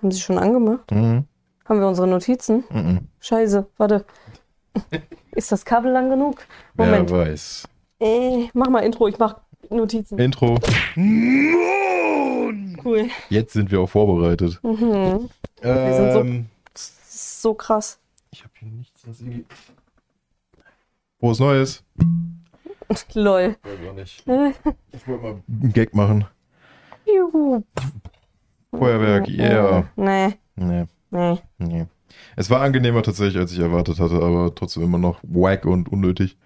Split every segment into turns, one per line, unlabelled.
Haben sie schon angemacht?
Mhm.
Haben wir unsere Notizen?
Mhm.
Scheiße, warte. Ist das Kabel lang genug? Moment.
Wer weiß.
Äh, mach mal Intro, ich mach Notizen.
Intro.
Cool.
Jetzt sind wir auch vorbereitet.
Mhm.
Ähm,
sind so- Das ist so krass.
ich habe hier nichts, was irgendwie. Frohes Neues.
Lol. Äh,
Ich wollte mal einen Gag machen.
Juhu.
Feuerwerk, yeah.
Nee,
Nee,
nee.
nee. Es war angenehmer tatsächlich, als ich erwartet hatte, aber trotzdem immer noch wack und unnötig.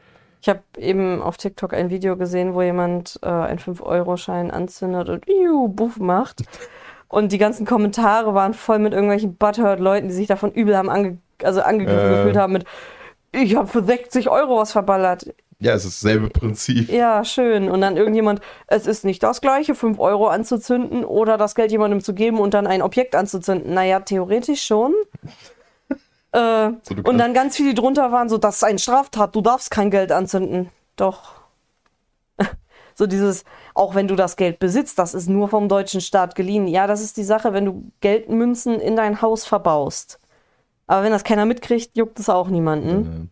Ich habe eben auf TikTok ein Video gesehen, wo jemand äh, einen 5-Euro-Schein anzündet und Iu, Buff macht. Und die ganzen Kommentare waren voll mit irgendwelchen Butthurt-Leuten, die sich davon übel haben ange also angegriffen
Äh.
gefühlt haben mit ich habe für 60 Euro was verballert.
Ja, es ist dasselbe Prinzip.
Ja, schön. Und dann irgendjemand, es ist nicht das gleiche, 5 Euro anzuzünden oder das Geld jemandem zu geben und dann ein Objekt anzuzünden. Naja, theoretisch schon. äh,
So,
und dann ganz viele drunter waren so, das ist eine Straftat, du darfst kein Geld anzünden. Doch. so dieses, auch wenn du das Geld besitzt, das ist nur vom deutschen Staat geliehen. Ja, das ist die Sache, wenn du Geldmünzen in dein Haus verbaust. Aber wenn das keiner mitkriegt, juckt es auch niemanden.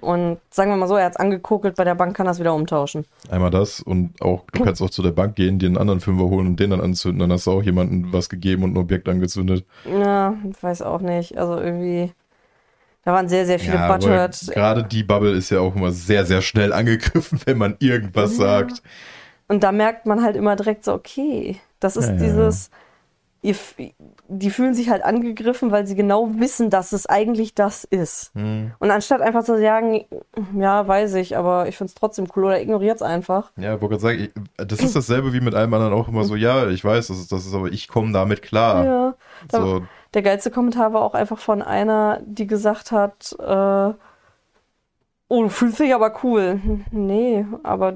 Und sagen wir mal so, er hat es angekokelt, bei der Bank kann er es wieder umtauschen.
Einmal das und auch, du kannst auch zu der Bank gehen, dir einen anderen Fünfer holen und den dann anzünden. Dann hast du auch jemanden was gegeben und ein Objekt angezündet.
Ja, ich weiß auch nicht. Also irgendwie, da waren sehr, sehr viele
aber
Butthurt.
Gerade die Bubble ist ja auch immer sehr, sehr schnell angegriffen, wenn man irgendwas sagt.
Und da merkt man halt immer direkt so, okay, das ist
Ja, ja,
dieses, Ihr, die fühlen sich halt angegriffen, weil sie genau wissen, dass es eigentlich das ist.
Hm.
Und anstatt einfach zu sagen, ja, weiß ich, aber ich finde es trotzdem cool oder ignoriert es einfach.
Ja, ich wollte gerade sagen, ich, das ist dasselbe wie mit allem anderen auch immer so, ja, ich weiß, das ist, das ist aber ich komme damit klar.
Ja.
So,
Der geilste Kommentar war auch einfach von einer, die gesagt hat, äh, oh, du fühlst dich aber cool. Nee, aber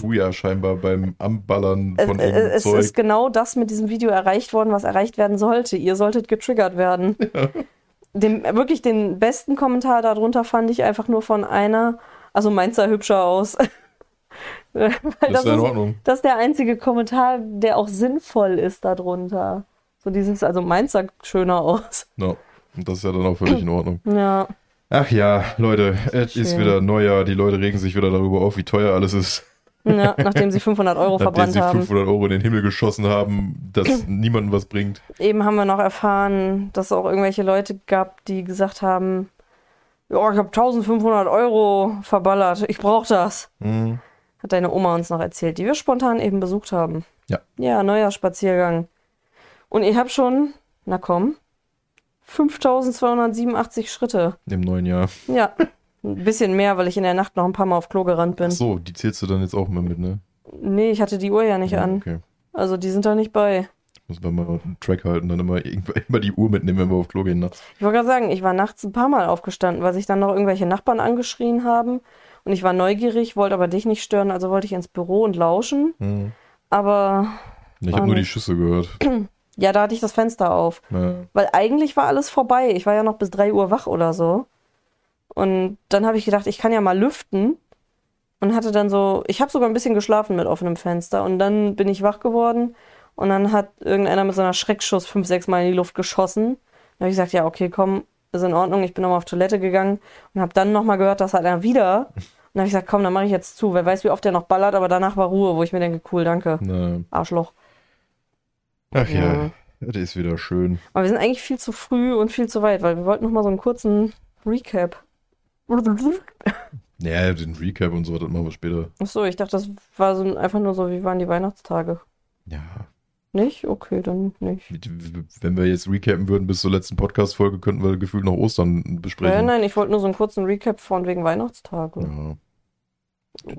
du ja scheinbar beim Anballern von
es,
irgendeinem
es
Zeug.
ist genau das mit diesem Video erreicht worden, was erreicht werden sollte. Ihr solltet getriggert werden. Dem, wirklich den besten Kommentar darunter fand ich einfach nur von einer, also meins sah hübscher aus. Weil
das ist ja in Ordnung.
das ist der einzige Kommentar, der auch sinnvoll ist darunter. So dieses, also meins sah schöner aus.
No. Und das ist ja dann auch völlig in Ordnung.
Ja.
Ach ja, Leute, es ist wieder Neujahr, die Leute regen sich wieder darüber auf, wie teuer alles ist.
ja nachdem sie 500 Euro
Nachdem
verbrannt
sie
haben.
500 Euro in den Himmel geschossen haben, dass niemandem was bringt.
Eben haben wir noch erfahren, dass es auch irgendwelche Leute gab, die gesagt haben, ja, ich habe 1500 Euro verballert, ich brauche das.
Hm.
Hat deine Oma uns noch erzählt, die wir spontan eben besucht haben.
Ja.
Ja, Neujahrsspaziergang. Und ich habe schon, na komm, 5287 Schritte.
Im neuen Jahr.
Ja, ein bisschen mehr, weil ich in der Nacht noch ein paar Mal auf Klo gerannt bin.
Ach so, die zählst du dann jetzt auch mal mit, ne?
Nee, ich hatte die Uhr ja nicht
Ja,
an.
Okay.
Also die sind da nicht bei.
Muss man mal einen Track halten, dann immer, immer die Uhr mitnehmen, wenn wir auf Klo gehen nachts.
Ich wollte gerade sagen, ich war nachts ein paar Mal aufgestanden, weil sich dann noch irgendwelche Nachbarn angeschrien haben. Und ich war neugierig, wollte aber dich nicht stören, also wollte ich ins Büro und lauschen.
Hm.
Aber
Ich habe nur die. Schüsse gehört.
ja, da hatte ich das Fenster auf.
Ja.
Weil eigentlich war alles vorbei. Ich war ja noch bis 3 Uhr wach oder so. Und dann habe ich gedacht, ich kann ja mal lüften. Und hatte dann so, ich habe sogar ein bisschen geschlafen mit offenem Fenster. Und dann bin ich wach geworden. Und dann hat irgendeiner mit so einer Schreckschuss fünf, sechs Mal in die Luft geschossen. Dann habe ich gesagt, ja, okay, komm, ist in Ordnung. Ich bin nochmal auf Toilette gegangen und habe dann nochmal gehört, das hat er wieder. Und dann habe ich gesagt, komm, dann mache ich jetzt zu. Wer weiß, wie oft der noch ballert, aber danach war Ruhe, wo ich mir denke, cool, danke.
Na.
Arschloch.
Ach ja,
Ja.
das ist wieder schön.
Aber wir sind eigentlich viel zu früh und viel zu weit, weil wir wollten noch mal so einen kurzen Recap.
Ja, den Recap und so, das machen wir später.
Achso, ich dachte, das war so ein- einfach nur so, wie waren die Weihnachtstage?
Ja,
Nicht? Okay, dann nicht.
wenn wir jetzt recappen würden bis zur letzten Podcast-Folge, könnten wir gefühlt noch Ostern
Nein,
besprechen.
nein, ich wollte nur so einen kurzen Recap von wegen Weihnachtstage.
Ja.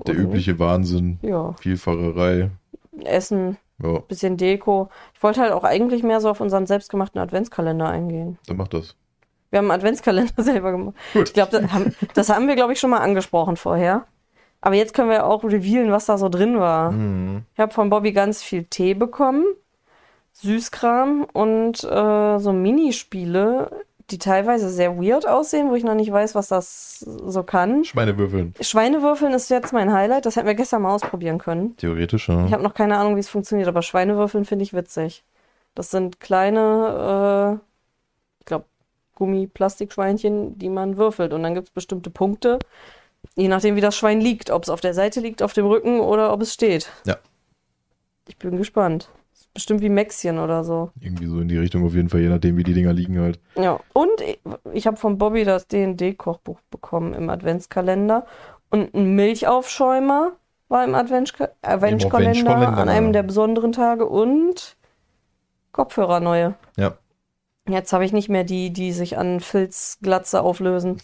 Der übliche Wahnsinn?
Ja.
Vielfacherei.
Essen,
Ja,
bisschen Deko. Ich wollte halt auch eigentlich mehr so auf unseren selbstgemachten Adventskalender eingehen.
dann macht das.
Wir haben einen Adventskalender selber gemacht.
Gut.
Ich glaube, das haben, das haben wir, glaube ich, schon mal angesprochen vorher. Aber jetzt können wir auch revealen, was da so drin war.
Mhm.
Ich habe von Bobby ganz viel Tee bekommen, Süßkram und äh, so Minispiele, die teilweise sehr weird aussehen, wo ich noch nicht weiß, was das so kann.
Schweinewürfeln.
Schweinewürfeln ist jetzt mein Highlight, das hätten wir gestern mal ausprobieren können.
Theoretisch, ja.
Ich habe noch keine Ahnung, wie es funktioniert, aber Schweinewürfeln finde ich witzig. Das sind kleine, äh, ich glaube, Gummi-Plastikschweinchen, die man würfelt. Und dann gibt es bestimmte Punkte, je nachdem, wie das Schwein liegt. Ob es auf der Seite liegt, auf dem Rücken oder ob es steht.
Ja.
Ich bin gespannt. Bestimmt wie Mäxchen oder so.
Irgendwie so in die Richtung auf jeden Fall, je nachdem, wie die Dinger liegen halt.
Ja. Und ich, habe von Bobby das D&D-Kochbuch bekommen im Adventskalender. Und ein Milchaufschäumer war im Adventskalender
Adventskalender,
an einem der besonderen Tage und Kopfhörer neue.
Ja.
Jetzt habe ich nicht mehr die, die sich an Filzglatze auflösen.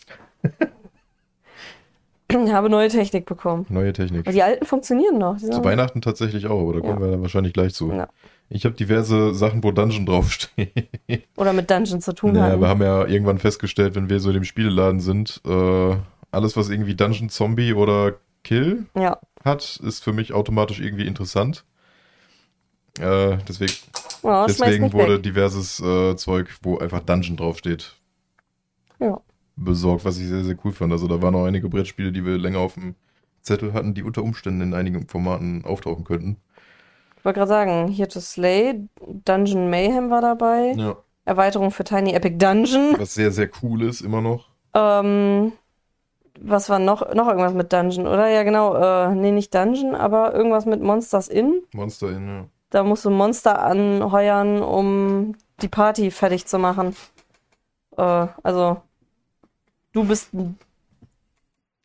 ich habe neue Technik bekommen.
Neue Technik.
Aber die alten funktionieren noch.
Zu Weihnachten tatsächlich auch, aber da kommen
Ja.
wir dann wahrscheinlich gleich zu.
Ja.
Ich habe diverse Sachen, wo Dungeon draufsteht.
Oder mit Dungeon zu tun
Naja,
haben.
wir haben ja irgendwann festgestellt, wenn wir so in dem Spieleladen sind, äh, alles, was irgendwie Dungeon, Zombie oder Kill
Ja.
hat, ist für mich automatisch irgendwie interessant. Äh, deswegen
Oh,
deswegen wurde
weg.
diverses äh, Zeug, wo einfach Dungeon draufsteht,
Ja.
besorgt, was ich sehr, sehr cool fand. Also da waren auch einige Brettspiele, die wir länger auf dem Zettel hatten, die unter Umständen in einigen Formaten auftauchen könnten.
Ich wollte gerade sagen, hier to Slay, Dungeon Mayhem war dabei.
Ja.
Erweiterung für Tiny Epic Dungeon.
Was sehr, sehr cool ist, immer noch.
Ähm, was war noch? Noch irgendwas mit Dungeon, oder? Ja, genau. Äh, nee, nicht Dungeon, aber irgendwas mit Monsters Inn.
Monster in, ja.
Da musst du Monster anheuern, um die Party fertig zu machen. Äh, also, du bist ein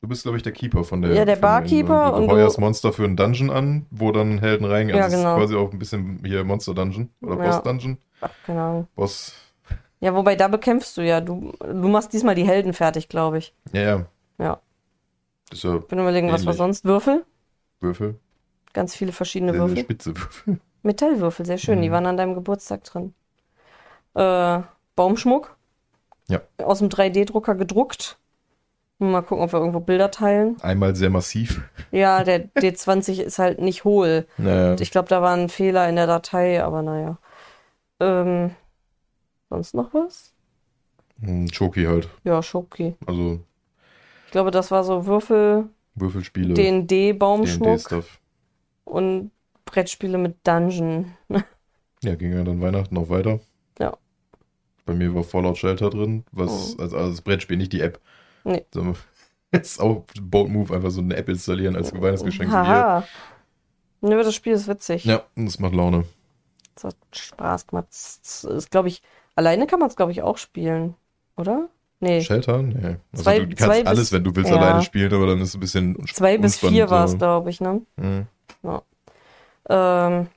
Du bist, glaube ich, der Keeper von der.
Ja, der Barkeeper
Du,
und
du heuerst Monster für einen Dungeon an, wo dann Helden reingehen.
Ja,
Also es
genau.
ist quasi auch ein bisschen hier Monster Dungeon oder
Ja.
Boss Dungeon.
Ach, Ahnung.
Boss.
Ja, wobei da bekämpfst du ja. Du, du machst diesmal die Helden fertig, glaube ich.
Ja, ja.
Ja.
Das ist ja
Ich bin überlegen, was war
Ähnlich.
sonst? Würfel?
Würfel.
Ganz viele verschiedene
Sehr, sehr
Würfel.
spitze Würfel.
Metallwürfel, sehr schön. Die
Mhm.
waren an deinem Geburtstag drin. Äh, Baumschmuck.
Ja.
Aus dem 3D-Drucker gedruckt. Mal gucken, ob wir irgendwo Bilder teilen.
Einmal sehr massiv.
Ja, der D20 ist halt nicht hohl.
Naja.
Ich glaube, da war ein Fehler in der Datei, aber naja. Ähm, sonst noch was?
Ein Choki halt.
Ja, Schoki.
Also
Ich glaube, das war so Würfel,
Würfelspiele.
D&D-Baumschmuck
D&D-Stuff.
und Brettspiele mit Dungeon.
Ja, ging ja dann Weihnachten noch weiter.
Ja.
Bei mir war Fallout Shelter drin, was,
Oh.
also, also das Brettspiel, nicht die App.
Nee.
So, ist auch Bold Move, einfach so eine App installieren als Weihnachtsgeschenk.
Haha. Nö, das Spiel ist witzig.
Ja, das macht Laune.
Das hat Spaß gemacht. Das ist, glaube ich, alleine kann man es, glaube ich, auch spielen, oder? Nee,
Shelter? Nee. Also
Zwei-
du kannst
zwei bis-
alles, wenn du willst,
ja.
alleine spielen, aber dann ist es ein bisschen
zwei bis vier war es, glaube ich, ne?
Mhm.
Ähm,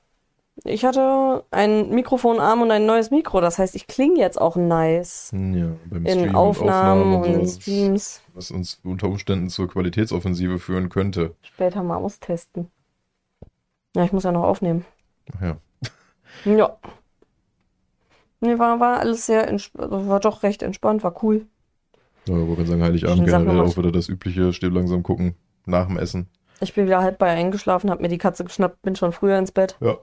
ich hatte ein Mikrofonarm und ein neues Mikro. Das heißt, ich klinge jetzt auch nice.
Ja, beim
In
Stream und
Aufnahmen und in Streams.
Was uns unter Umständen zur Qualitätsoffensive führen könnte.
Später mal austesten. Ja, ich muss ja noch aufnehmen.
Ach ja.
Ja. Nee, war, war alles sehr entspannt. War doch recht entspannt, war cool.
Ja, wo wir sagen, Heiligabend generell auch wieder das übliche, still langsam gucken, nach dem Essen.
Ich bin wieder halb bei eingeschlafen, hab mir die Katze geschnappt, bin schon früher ins Bett.
Ja.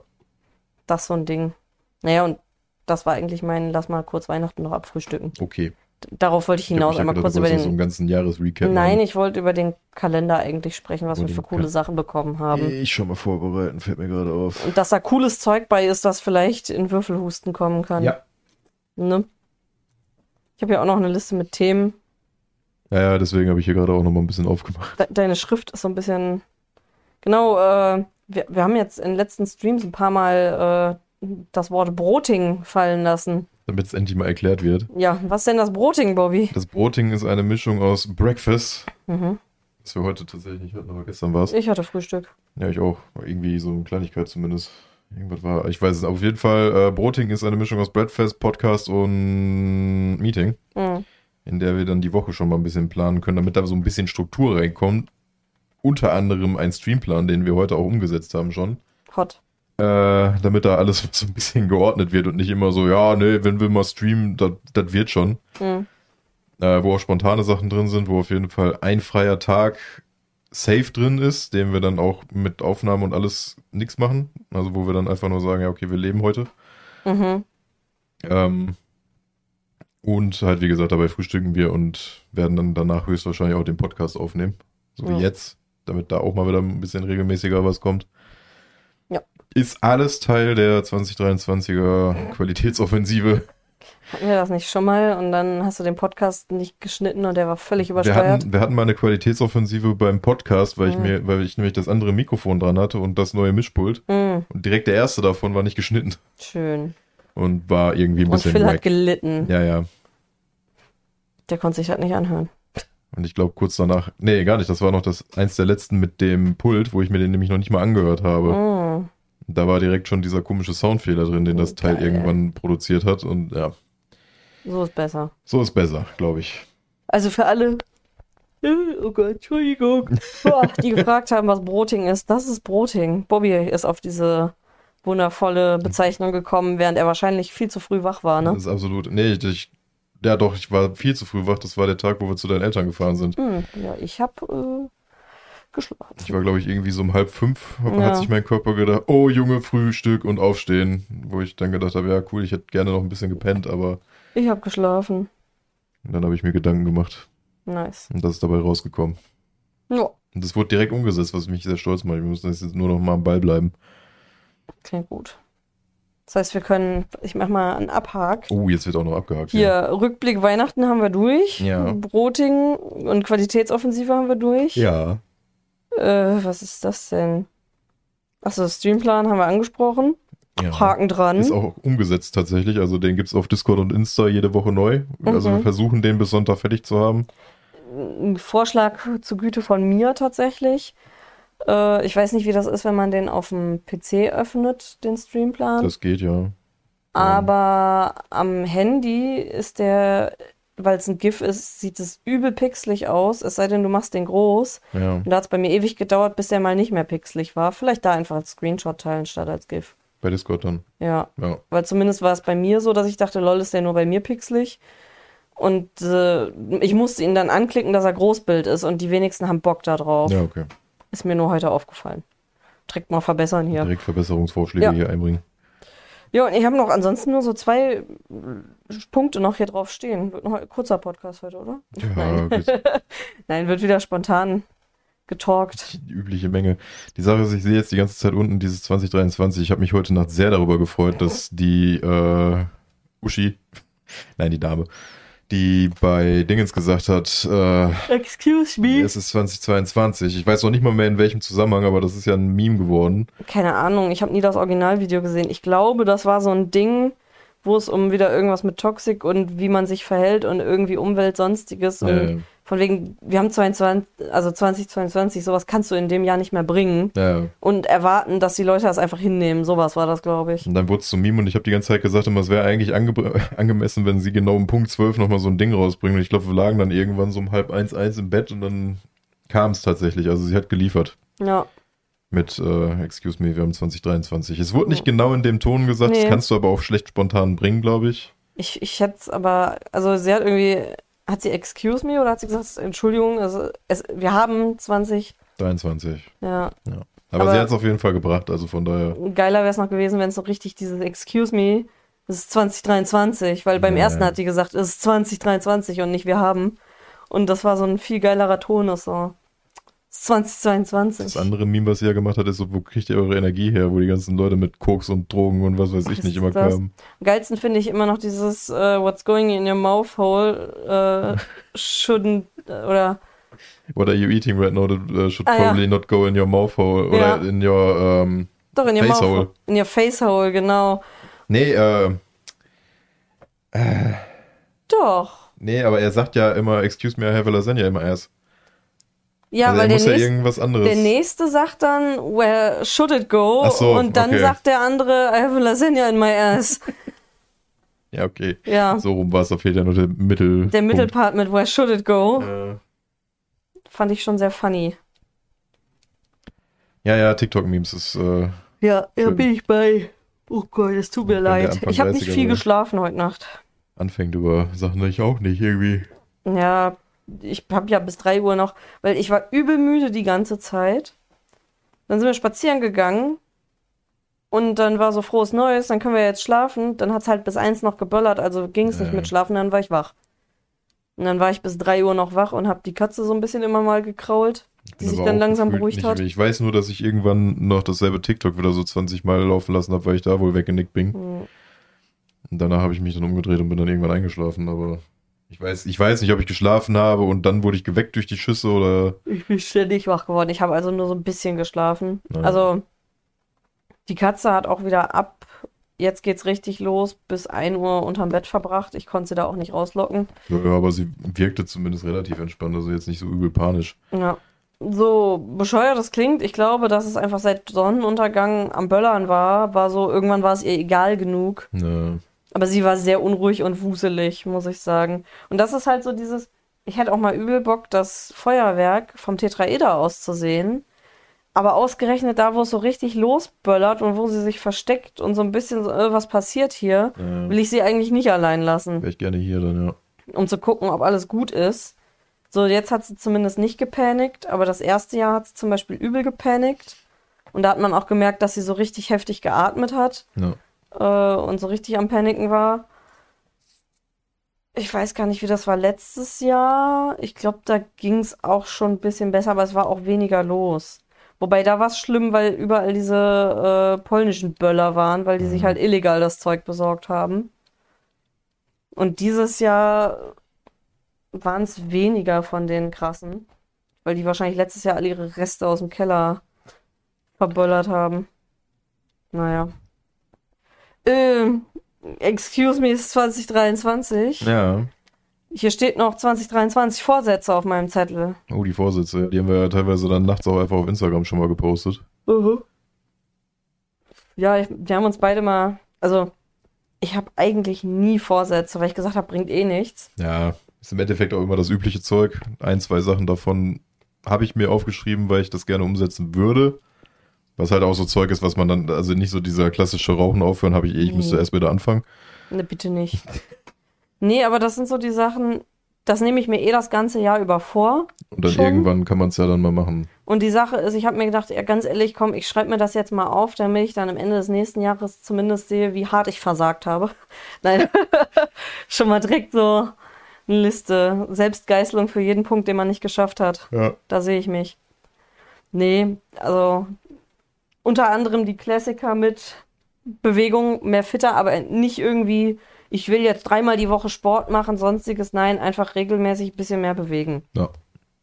Das so ein Ding. Naja, und das war eigentlich mein, lass mal kurz Weihnachten noch abfrühstücken.
Okay.
Darauf wollte ich
Ich
hinaus,
mich
einmal
gedacht,
kurz über
so
den.
einen ganzen Jahresrecap
Nein,
machen.
ich wollte über den Kalender eigentlich sprechen, was wir für coole
Ka-
Sachen bekommen haben.
Ich schon mal vorbereiten, fällt mir gerade auf.
Und dass da cooles Zeug bei ist, das vielleicht in Würfelhusten kommen kann.
Ja.
Ne? Ich habe ja auch noch eine Liste mit Themen.
Ja, ja, deswegen habe ich hier gerade auch noch mal ein bisschen aufgemacht.
De deine Schrift ist so ein bisschen. Genau, äh, wir, wir haben jetzt in den letzten Streams ein paar Mal äh, das Wort Broting fallen lassen.
Damit es endlich mal erklärt wird.
Ja, was ist denn das Broting, Bobby?
Das Broting ist eine Mischung aus Breakfast,
Mhm.
was wir heute tatsächlich nicht hatten, aber gestern war es.
Ich hatte Frühstück.
Ja, ich auch. Irgendwie so eine Kleinigkeit zumindest. Irgendwas war, ich weiß es. Auf jeden Fall, äh, Broting ist eine Mischung aus Breakfast, Podcast und Meeting,
Mhm.
in der wir dann die Woche schon mal ein bisschen planen können, damit da so ein bisschen Struktur reinkommt. Unter anderem ein Streamplan, den wir heute auch umgesetzt haben schon.
Hot.
Äh, damit da alles so ein bisschen geordnet wird und nicht immer so, ja, nee, wenn wir mal streamen, das wird schon.
Mhm.
Äh, wo auch spontane Sachen drin sind, wo auf jeden Fall ein freier Tag safe drin ist, den wir dann auch mit Aufnahmen und alles nichts machen. Also wo wir dann einfach nur sagen, ja, okay, wir leben heute.
Mhm.
Ähm, und halt, wie gesagt, dabei frühstücken wir und werden dann danach höchstwahrscheinlich auch den Podcast aufnehmen. So wie
Ja.
jetzt, damit da auch mal wieder ein bisschen regelmäßiger was kommt.
Ja.
Ist alles Teil der 2023er Qualitätsoffensive.
Hatten wir das nicht schon mal und dann hast du den Podcast nicht geschnitten und der war völlig
Wir
übersteuert?
hatten, wir hatten mal eine Qualitätsoffensive beim Podcast, weil ich
Mhm.
mir, weil ich nämlich das andere Mikrofon dran hatte und das neue Mischpult.
Mm,
Und direkt der erste davon war nicht geschnitten
schön.
und war irgendwie ein
Und
bisschen
Phil hat
wack.
gelitten.
Ja, ja.
Der konnte sich das nicht anhören.
Und ich glaube kurz danach, nee, gar nicht, das war noch das eins der letzten mit dem Pult, wo ich mir den nämlich noch nicht mal angehört habe.
Mm.
Da war direkt schon dieser komische Soundfehler drin, den das Teil
Geil.
irgendwann produziert hat. Und ja,
So ist besser.
so ist besser, glaube ich.
Also für alle, äh, oh Gott, Entschuldigung, Boah, die gefragt haben, was Broting ist, das ist Broting. Bobby ist auf diese wundervolle Bezeichnung gekommen, während er wahrscheinlich viel zu früh wach war,
Das
ne?
ist absolut. Nee, ich, ich, ja doch, ich war viel zu früh wach. Das war der Tag, wo wir zu deinen Eltern gefahren sind.
Hm, ja, ich hab äh, geschlafen.
Ich war, glaube ich, irgendwie so um halb fünf,
Ja.
hat sich mein Körper gedacht, oh Junge, Frühstück und aufstehen. Wo ich dann gedacht habe, ja cool, ich hätte gerne noch ein bisschen gepennt, aber
Ich hab geschlafen.
dann habe ich mir Gedanken gemacht.
Nice.
Und das ist dabei rausgekommen.
Ja,
Und das wurde direkt umgesetzt, was mich sehr stolz macht. Wir müssen jetzt nur noch mal am Ball bleiben.
klingt gut. Das heißt, wir können, ich mach mal einen Abhak.
Oh, jetzt wird auch noch abgehakt.
Hier, Rückblick Weihnachten haben wir durch.
Ja.
Broting und Qualitätsoffensive haben wir durch.
Ja.
Äh, was ist das denn? Achso, Streamplan haben wir angesprochen.
ja.
Haken dran.
Ist auch umgesetzt tatsächlich. Also den gibt's auf Discord und Insta jede Woche neu. Also
Mhm.
wir versuchen den bis Sonntag fertig zu haben.
Ein Vorschlag zur Güte von mir tatsächlich. Äh, ich weiß nicht, wie das ist, wenn man den auf dem PC öffnet, den Streamplan.
Das geht ja.
Aber am Handy ist der, weil es ein GIF ist, sieht es übel pixelig aus. Es sei denn, du machst den groß.
Ja.
Und da hat es bei mir ewig gedauert, bis der mal nicht mehr pixelig war. Vielleicht da einfach als Screenshot teilen statt als GIF.
Bei Discord dann.
Ja,
Ja.
weil zumindest war es bei mir so, dass ich dachte, lol, ist der nur bei mir pixelig. Und äh, ich musste ihn dann anklicken, dass er Großbild ist und die wenigsten haben Bock da drauf.
Ja, okay.
Ist mir nur heute aufgefallen. Direkt mal verbessern hier.
Direkt Verbesserungsvorschläge
Ja.
hier einbringen.
Ja, und ich habe noch ansonsten nur so zwei äh, Punkte noch hier drauf stehen. Wird noch ein kurzer Podcast heute, oder?
Ja,
Nein. Nein, wird wieder spontan getalkt.
die übliche Menge. Die Sache ist, ich sehe jetzt die ganze Zeit unten dieses 2023. Ich habe mich heute Nacht sehr darüber gefreut, dass die äh, Uschi, nein, die Dame, die bei Dingens gesagt hat, äh,
Excuse
es ist 2022. Ich weiß noch nicht mal mehr in welchem Zusammenhang, aber das ist ja ein Meme geworden.
Keine Ahnung, ich habe nie das Originalvideo gesehen. Ich glaube, das war so ein Ding, wo es um wieder irgendwas mit Toxik und wie man sich verhält und irgendwie Umwelt, sonstiges. Und
Äh,
von wegen, wir haben 22, also 2022, sowas kannst du in dem Jahr nicht mehr bringen
ja.
und erwarten, dass die Leute das einfach hinnehmen. Sowas war das, glaube ich.
Und dann wurde es zum Meme und ich habe die ganze Zeit gesagt, immer, es wäre eigentlich ange angemessen, wenn sie genau um Punkt 12 nochmal so ein Ding rausbringen. Und ich glaube, wir lagen dann irgendwann so um halb eins, eins im Bett und dann kam es tatsächlich. Also sie hat geliefert.
Ja,
mit, äh, excuse me, wir haben 2023. Es wurde nicht genau in dem Ton gesagt, das
Nee.
kannst du aber auch schlecht spontan bringen, glaube ich.
ich, ich hätte es aber, also sie hat irgendwie, hat sie excuse me oder hat sie gesagt, Entschuldigung, also es, wir haben 20,
23.
ja.
Aber,
Aber-
sie hat es auf jeden Fall gebracht, also von daher.
Geiler wäre es noch gewesen, wenn es noch richtig dieses Excuse me, es ist 2023, weil beim
Ja,
ersten
ja.
hat die gesagt, es ist 2023 und nicht wir haben. Und das war so ein viel geilerer Tonus so. Es ist 2022.
Das andere Meme, was sie ja gemacht hat, ist so, wo kriegt ihr eure Energie her, wo die ganzen Leute mit Koks und Drogen und was weiß ich
Was
nicht immer
das?
kamen.
Am geilsten finde ich immer noch dieses äh, What's going in your mouth hole äh, shouldn't äh, oder
What are you eating right now that uh, should
Ah, ja.
probably not go in your mouth hole
Ja.
oder in your, ähm,
doch in your
Face
mouth
hole.
in your face hole, genau.
nee, äh,
Doch.
nee, aber er sagt ja immer, excuse me, I have a lasagna in my ass.
Ja,
also
weil
er
der
muss ja
nächste,
irgendwas anderes.
der nächste sagt dann, where should it go?
So,
und dann
okay.
sagt der andere, I have a lasagna in my ass.
ja, okay.
Ja.
So rum war es, da fehlt ja nur der Mittel.
Der Mittelpart mit Where Should It Go
Äh,
fand ich schon sehr funny.
ja, ja, TikTok-Memes ist, äh,
Ja, ja, bin ich bei. Oh Gott, es tut mir leid. Ich habe nicht
30er
viel geschlafen heute Nacht.
anfängt über Sachen, die ich auch nicht irgendwie.
Ja, ich habe ja bis 3 Uhr noch, weil ich war übel müde die ganze Zeit. Dann sind wir spazieren gegangen und dann war so frohes Neues, dann können wir jetzt schlafen. Dann hat's halt bis 1 noch geböllert, also ging es nicht mit Schlafen, dann war ich wach. Und dann war ich bis 3 Uhr noch wach und habe die Katze so ein bisschen immer mal gekrault. Die sich dann langsam beruhigt hat.
mehr- Ich weiß nur, dass ich irgendwann noch dasselbe TikTok wieder so 20 Mal laufen lassen habe, weil ich da wohl weggenickt bin.
Hm.
Und danach habe ich mich dann umgedreht und bin dann irgendwann eingeschlafen, aber ich weiß, ich weiß nicht, ob ich geschlafen habe und dann wurde ich geweckt durch die Schüsse oder.
Ich bin ständig wach geworden. Ich habe also nur so ein bisschen geschlafen.
Ja.
Also, die Katze hat auch wieder ab, jetzt geht's richtig los, bis 1 Uhr unterm Bett verbracht. Ich konnte sie da auch nicht rauslocken.
Ja, aber sie wirkte zumindest relativ entspannt, also jetzt nicht so übel panisch.
Ja. So bescheuert das klingt, ich glaube, dass es einfach seit Sonnenuntergang am Böllern war, war so, irgendwann war es ihr egal genug.
Ja.
Aber sie war sehr unruhig und wuselig, muss ich sagen. Und das ist halt so dieses, ich hätte auch mal übel Bock, das Feuerwerk vom Tetraeder aus zu sehen. Aber ausgerechnet da, wo es so richtig losböllert und wo sie sich versteckt und so ein bisschen so, äh, was passiert hier,
Ja.
will ich sie eigentlich nicht allein lassen,
Wäre ich gerne hier dann, ja.
um zu gucken, ob alles gut ist. So, jetzt hat sie zumindest nicht gepanikt, aber das erste Jahr hat sie zum Beispiel übel gepanikt. Und da hat man auch gemerkt, dass sie so richtig heftig geatmet hat
ja.
Äh, und so richtig am Paniken war. Ich weiß gar nicht, wie das war letztes Jahr. Ich glaube, da ging es auch schon ein bisschen besser, aber es war auch weniger los. Wobei da war es schlimm, weil überall diese äh, polnischen Böller waren, weil die sich
Mhm.
halt illegal das Zeug besorgt haben. Und dieses Jahr waren es weniger von den krassen, weil die wahrscheinlich letztes Jahr alle ihre Reste aus dem Keller verböllert haben. Naja. Ähm, excuse me, es ist 2023.
Ja.
Hier steht noch 2023 Vorsätze auf meinem Zettel.
Oh, die Vorsätze. Die haben wir ja teilweise dann nachts auch einfach auf Instagram schon mal gepostet.
Ja, ich, wir haben uns beide mal, also ich habe eigentlich nie Vorsätze, weil ich gesagt habe, bringt eh nichts.
Ja, ist im Endeffekt auch immer das übliche Zeug. Ein, zwei Sachen davon habe ich mir aufgeschrieben, weil ich das gerne umsetzen würde. Was halt auch so Zeug ist, was man dann, also nicht so dieser klassische Rauchen aufhören, habe ich eh, ich müsste erst wieder anfangen.
Ne, bitte nicht. nee, aber das sind so die Sachen, das nehme ich mir eh das ganze Jahr über vor.
Und dann
Schon.
irgendwann kann man es ja dann mal machen.
Und die Sache ist, ich habe mir gedacht, ja, ganz ehrlich, komm, ich schreibe mir das jetzt mal auf, damit ich dann am Ende des nächsten Jahres zumindest sehe, wie hart ich versagt habe. Nein, schon mal direkt so eine Liste. Selbstgeißelung für jeden Punkt, den man nicht geschafft hat.
Ja.
Da sehe ich mich. Nee, also unter anderem die Klassiker mit Bewegung, mehr fitter, aber nicht irgendwie, ich will jetzt dreimal die Woche Sport machen, sonstiges. Nein, einfach regelmäßig ein bisschen mehr bewegen.
Ja.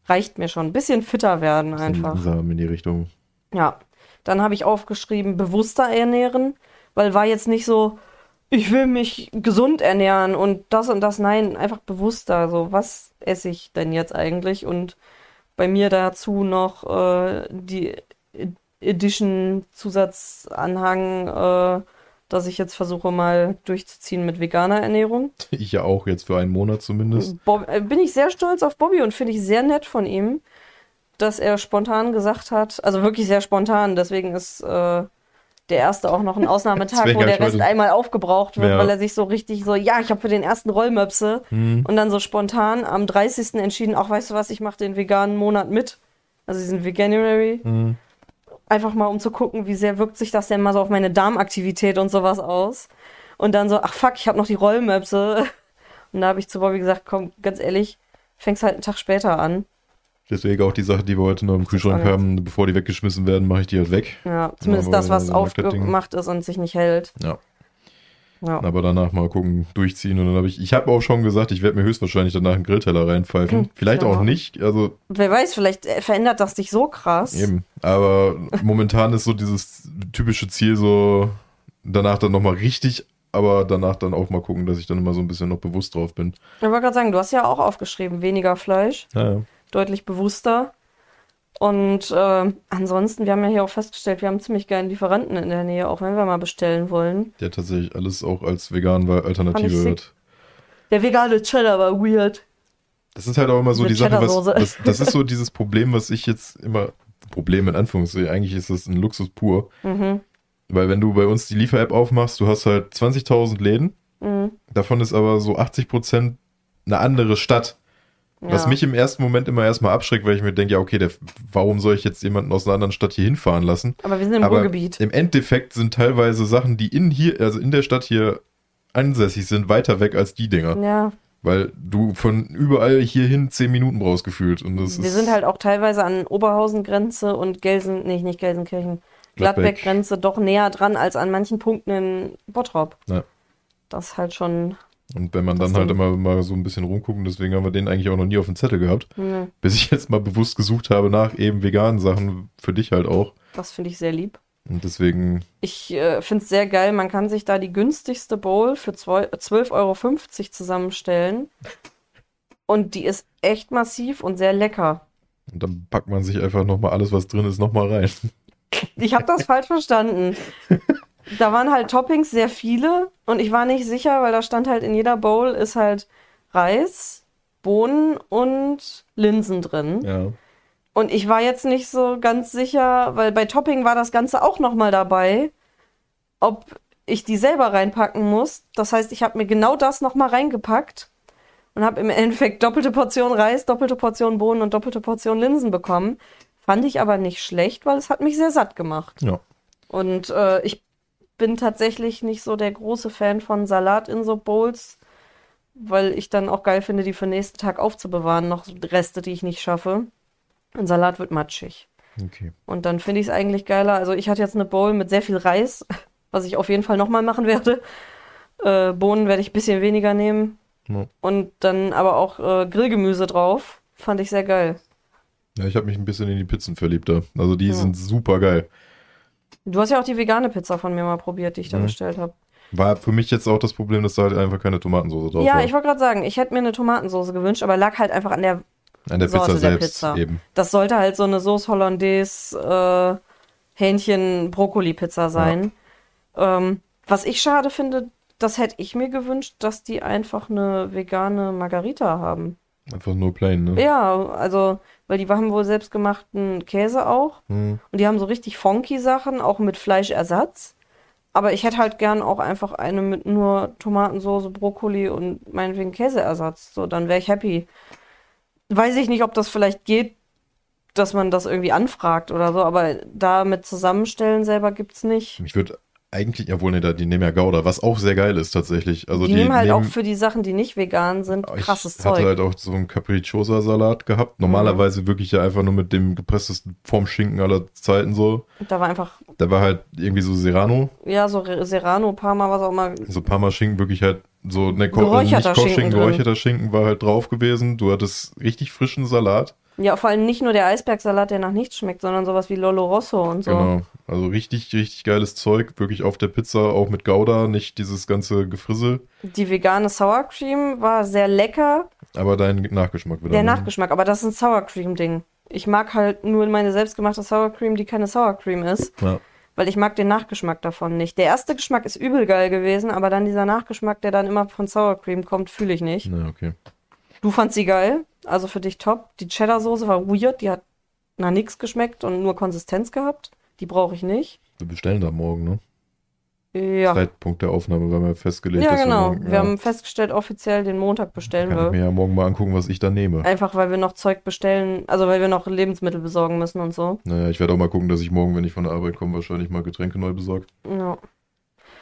Reicht mir schon. Ein bisschen fitter werden einfach.
In die Richtung.
Ja. Dann habe ich aufgeschrieben, bewusster ernähren, weil war jetzt nicht so, ich will mich gesund ernähren und das und das. Nein, einfach bewusster. So, was esse ich denn jetzt eigentlich? Und bei mir dazu noch äh, die Edition Zusatzanhang, äh, dass ich jetzt versuche mal durchzuziehen mit veganer Ernährung.
Ich ja auch jetzt für einen Monat zumindest.
Bob, äh, bin ich sehr stolz auf Bobby und finde ich sehr nett von ihm, dass er spontan gesagt hat, also wirklich sehr spontan, deswegen ist äh, der erste auch noch ein Ausnahmetag, wo der Rest einmal aufgebraucht wird,
Ja.
weil er sich so richtig so, ja, ich habe für den ersten Rollmöpse
Hm.
und dann so spontan am 30. entschieden, auch weißt du was, ich mache den veganen Monat mit, also diesen Veganuary,
Hm.
Einfach mal um zu gucken, wie sehr wirkt sich das denn mal so auf meine Darmaktivität und sowas aus. Und dann so, ach fuck, ich habe noch die Rollmöpse. Und da habe ich zu Bobby gesagt, komm, ganz ehrlich, fängst halt einen Tag später an.
Deswegen auch die Sache, die wir heute noch im Kühlschrank haben, bevor die weggeschmissen werden, mache ich die halt weg.
Ja, zumindest das, was aufgemacht ist und sich nicht hält.
Ja.
Ja.
Aber danach mal gucken, durchziehen und dann habe ich, ich habe auch schon gesagt, ich werde mir höchstwahrscheinlich danach einen Grillteller reinpfeifen.
Hm,
Vielleicht
ja.
auch nicht, also
Wer weiß, vielleicht äh, verändert das dich so krass.
eben. Aber momentan ist so dieses typische Ziel so, danach dann nochmal richtig, aber danach dann auch mal gucken, dass ich dann immer so ein bisschen noch bewusst drauf bin.
Ich wollte gerade sagen, du hast ja auch aufgeschrieben, weniger Fleisch,
Ja, ja.
deutlich bewusster. Und äh, ansonsten, wir haben ja hier auch festgestellt, wir haben ziemlich geilen Lieferanten in der Nähe, auch wenn wir mal bestellen wollen.
Der tatsächlich alles auch als vegan weil Alternative wird.
Der vegane Cheddar war weird.
Das ist halt auch immer so
Mit
die Sache, was, das, das ist so dieses Problem, was ich jetzt immer, Problem in Anführungszeichen, eigentlich ist das ein Luxus pur.
Mhm.
Weil wenn du bei uns die Liefer-App aufmachst, du hast halt 20.000 Läden,
Mhm.
davon ist aber so 80% eine andere Stadt. Was
Ja.
mich im ersten Moment immer erstmal abschreckt, weil ich mir denke, ja, okay, der, warum soll ich jetzt jemanden aus einer anderen Stadt hier hinfahren lassen?
Aber wir sind im
aber
Ruhrgebiet.
im Endeffekt sind teilweise Sachen, die in hier, also in der Stadt hier ansässig sind, weiter weg als die Dinger.
Ja.
Weil du von überall hierhin zehn Minuten brauchst gefühlt. Und das
Wir sind halt auch teilweise an Oberhausen-Grenze und Gelsen, nee, nicht Gelsenkirchen,
Gladbeck.
Gladbeck-Grenze doch näher dran als an manchen Punkten in Bottrop.
Ja.
Das ist halt schon.
Und wenn man dann halt immer mal so ein bisschen rumgucken, deswegen haben wir den eigentlich auch noch nie auf dem Zettel gehabt.
Ne,
Bis ich jetzt mal bewusst gesucht habe nach eben veganen Sachen, für dich halt auch.
das finde ich sehr lieb.
Und deswegen,
Ich äh, finde es sehr geil. Man kann sich da die günstigste Bowl für zwei- 12,50 Euro zusammenstellen. Und die ist echt massiv und sehr lecker.
und dann packt man sich einfach nochmal alles, was drin ist, nochmal rein.
Ich habe das falsch verstanden. Da waren halt Toppings sehr viele und ich war nicht sicher, weil da stand halt in jeder Bowl ist halt Reis, Bohnen und Linsen drin.
Ja.
Und ich war jetzt nicht so ganz sicher, weil bei Topping war das Ganze auch nochmal dabei, ob ich die selber reinpacken muss. Das heißt, ich habe mir genau das nochmal reingepackt und habe im Endeffekt doppelte Portion Reis, doppelte Portion Bohnen und doppelte Portion Linsen bekommen. Fand ich aber nicht schlecht, weil es hat mich sehr satt gemacht.
Ja.
Und äh, ich bin tatsächlich nicht so der große Fan von Salat in so Bowls, weil ich dann auch geil finde, die für den nächsten Tag aufzubewahren, noch Reste, die ich nicht schaffe. Ein Salat wird matschig.
Okay.
Und dann finde ich es eigentlich geiler. Also ich hatte jetzt eine Bowl mit sehr viel Reis, was ich auf jeden Fall nochmal machen werde. Äh, Bohnen werde ich ein bisschen weniger nehmen.
Ja.
Und dann aber auch äh, Grillgemüse drauf. Fand ich sehr geil.
Ja, ich habe mich ein bisschen in die Pizzen verliebt da. Also die
Ja.
sind super geil.
Du hast ja auch die vegane Pizza von mir mal probiert, die ich da
Mhm.
bestellt habe.
War für mich jetzt auch das Problem, dass da halt einfach keine Tomatensauce drauf
Ja,
war.
ich wollte gerade sagen, ich hätte mir eine Tomatensauce gewünscht, aber lag halt einfach an der.
An der
Sorte
Pizza
der
selbst
Pizza.
eben.
Das sollte halt so eine Sauce Hollandaise äh, Hähnchen Brokkoli Pizza sein. Ähm, was ich schade finde, das hätte ich mir gewünscht, dass die einfach eine vegane Margarita haben.
Einfach nur plain, ne?
Ja, also, weil die haben wohl selbstgemachten Käse auch.
Hm.
Und die haben so richtig funky Sachen, auch mit Fleischersatz. Aber ich hätte halt gern auch einfach eine mit nur Tomatensauce, Brokkoli und meinetwegen Käseersatz. So, dann wäre ich happy. Weiß ich nicht, ob das vielleicht geht, dass man das irgendwie anfragt oder so, aber da mit zusammenstellen selber gibt's nicht.
Ich würde eigentlich, jawohl, ne, die nehmen ja Gouda, was auch sehr geil ist tatsächlich. Also
die, nehmen halt auch für die Sachen, die nicht vegan sind,
Ich
krasses
hatte
Zeug.
halt auch so einen Capricciosa-Salat gehabt. Normalerweise wirklich ja einfach nur mit dem gepresstesten Form Schinken aller Zeiten so.
da war einfach,
Da war halt irgendwie so Serrano,
ja, so Serrano, Parma, was auch immer.
so Parma-Schinken, wirklich halt so ne
Geräucherter
nicht Kochschinken,
Schinken drin.
geräucherter Schinken war halt drauf gewesen. Du hattest richtig frischen Salat.
Ja, vor allem nicht nur der Eisbergsalat, der nach nichts schmeckt, sondern sowas wie Lolo Rosso und so.
Genau. Also richtig, richtig geiles Zeug. Wirklich auf der Pizza, auch mit Gouda, nicht dieses ganze Gefrissel.
Die vegane Sour Cream war sehr lecker.
Aber dein Nachgeschmack wieder.
Der
ne?
Nachgeschmack, aber das ist ein Sour Cream Ding. Ich mag halt nur meine selbstgemachte Sour Cream, die keine Sour Cream ist,
Ja.
weil ich mag den Nachgeschmack davon nicht. Der erste Geschmack ist übel geil gewesen, aber dann dieser Nachgeschmack, der dann immer von Sour Cream kommt, fühle ich nicht.
Na, okay.
Du fandst sie geil, also für dich top. Die Cheddar Soße war weird, die hat nach nichts geschmeckt und nur Konsistenz gehabt. Die brauche ich nicht.
Wir bestellen da morgen, ne?
Ja.
Zeitpunkt der Aufnahme, wir haben ja festgelegt.
Ja, genau.
morgen,
Wir
ja,
haben festgestellt, offiziell den Montag bestellen
Kann ich
wir.
mir ja morgen mal angucken, was ich da nehme.
Einfach weil wir noch Zeug bestellen, also weil wir noch Lebensmittel besorgen müssen und so.
Naja, ich werde auch mal gucken, dass ich morgen, wenn ich von der Arbeit komme, wahrscheinlich mal Getränke neu besorge.
Ja.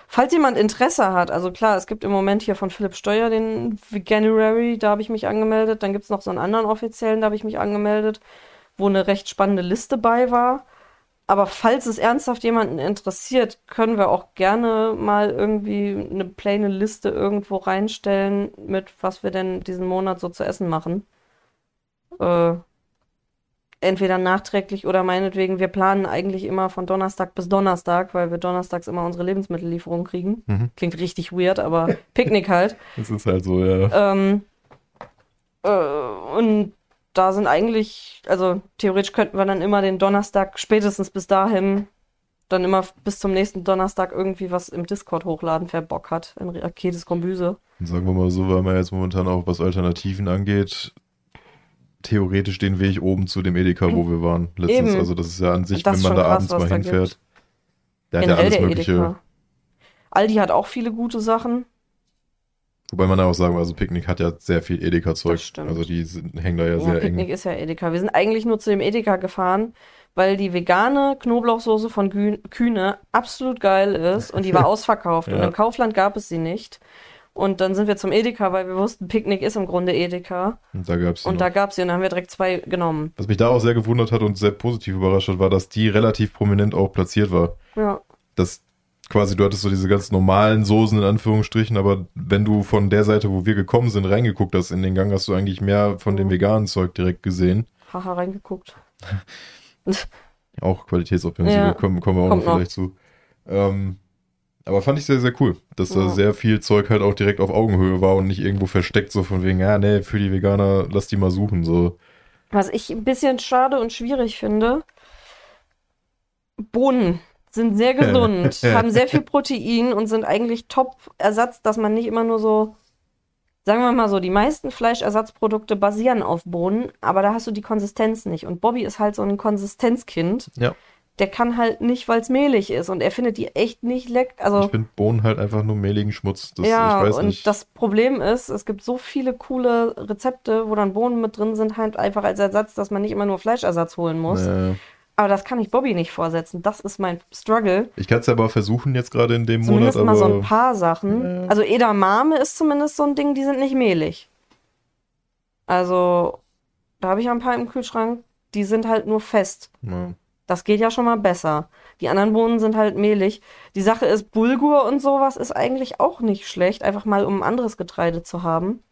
Falls jemand Interesse hat, also klar, es gibt im Moment hier von Philipp Steuer den Veganuary, da habe ich mich angemeldet. Dann gibt es noch so einen anderen offiziellen, da habe ich mich angemeldet, wo eine recht spannende Liste bei war. Aber falls es ernsthaft jemanden interessiert, können wir auch gerne mal irgendwie eine plane Liste irgendwo reinstellen, mit was wir denn diesen Monat so zu essen machen. Äh, entweder nachträglich oder meinetwegen, wir planen eigentlich immer von Donnerstag bis Donnerstag, weil wir donnerstags immer unsere Lebensmittellieferung kriegen.
Mhm.
Klingt richtig weird, aber Picknick halt.
Das ist halt so, ja.
Ähm, äh, und da sind eigentlich, also theoretisch könnten wir dann immer den Donnerstag, spätestens bis dahin, dann immer bis zum nächsten Donnerstag irgendwie was im Discord hochladen, wer Bock hat, in Raketes Kombüse.
Sagen wir mal so, weil man jetzt momentan auch was Alternativen angeht, theoretisch den Weg oben zu dem Edeka, wo wir waren letztens.
Eben.
Also das ist ja an sich, wenn man da
krass,
abends mal
da
hinfährt.
gibt.
Der hat ja alles Mögliche.
Edeka. Aldi hat auch viele gute Sachen.
Wobei man da auch sagen muss, also Picknick hat ja sehr viel Edeka-Zeug. Also die sind, hängen da ja,
Ja,
sehr
Picknick
eng.
ist ja Edeka. Wir sind eigentlich nur zu dem Edeka gefahren, weil die vegane Knoblauchsoße von Kühne absolut geil ist und die war ausverkauft und
Ja.
im Kaufland gab es sie nicht. Und dann sind wir zum Edeka, weil wir wussten, Picknick ist im Grunde Edeka.
Und da gab's die
Und
noch.
da gab's sie und dann haben wir direkt zwei genommen.
Was mich da auch sehr gewundert hat und sehr positiv überrascht hat, war, dass die relativ prominent auch platziert war.
Ja.
Das quasi, du hattest so diese ganz normalen Soßen in Anführungsstrichen, aber wenn du von der Seite, wo wir gekommen sind, reingeguckt hast in den Gang, hast du eigentlich mehr von dem
Mhm.
veganen Zeug direkt gesehen.
Haha, reingeguckt.
Auch Qualitätsoffensive,
Ja,
kommen, kommen wir auch
kommt
noch vielleicht zu. Ähm, aber fand ich sehr, sehr cool, dass da
Ja.
sehr viel Zeug halt auch direkt auf Augenhöhe war und nicht irgendwo versteckt, so von wegen, ja, nee, für die Veganer, lass die mal suchen, so.
Was ich ein bisschen schade und schwierig finde, Bohnen sind sehr gesund, haben sehr viel Protein und sind eigentlich Top-Ersatz, dass man nicht immer nur so, sagen wir mal so, die meisten Fleischersatzprodukte basieren auf Bohnen, aber da hast du die Konsistenz nicht. Und Bobby ist halt so ein Konsistenzkind.
Ja.
Der kann halt nicht, weil es mehlig ist und er findet die echt nicht lecker. Also
Ich finde Bohnen halt einfach nur mehligen Schmutz. Das,
ja,
ich weiß
und
nicht.
das Problem ist, es gibt so viele coole Rezepte, wo dann Bohnen mit drin sind, halt einfach als Ersatz, dass man nicht immer nur Fleischersatz holen muss.
Äh,
Aber das kann ich Bobby nicht vorsetzen. Das ist mein Struggle.
ich kann es ja aber versuchen jetzt gerade in dem
Zumindest
Monat,
mal so ein paar Sachen.
Ja.
Also Edamame ist zumindest so ein Ding, die sind nicht mehlig. Also, da habe ich ein paar im Kühlschrank, die sind halt nur fest.
ja.
Das geht ja schon mal besser. Die anderen Bohnen sind halt mehlig. Die Sache ist, Bulgur und sowas ist eigentlich auch nicht schlecht, einfach mal um ein anderes Getreide zu haben.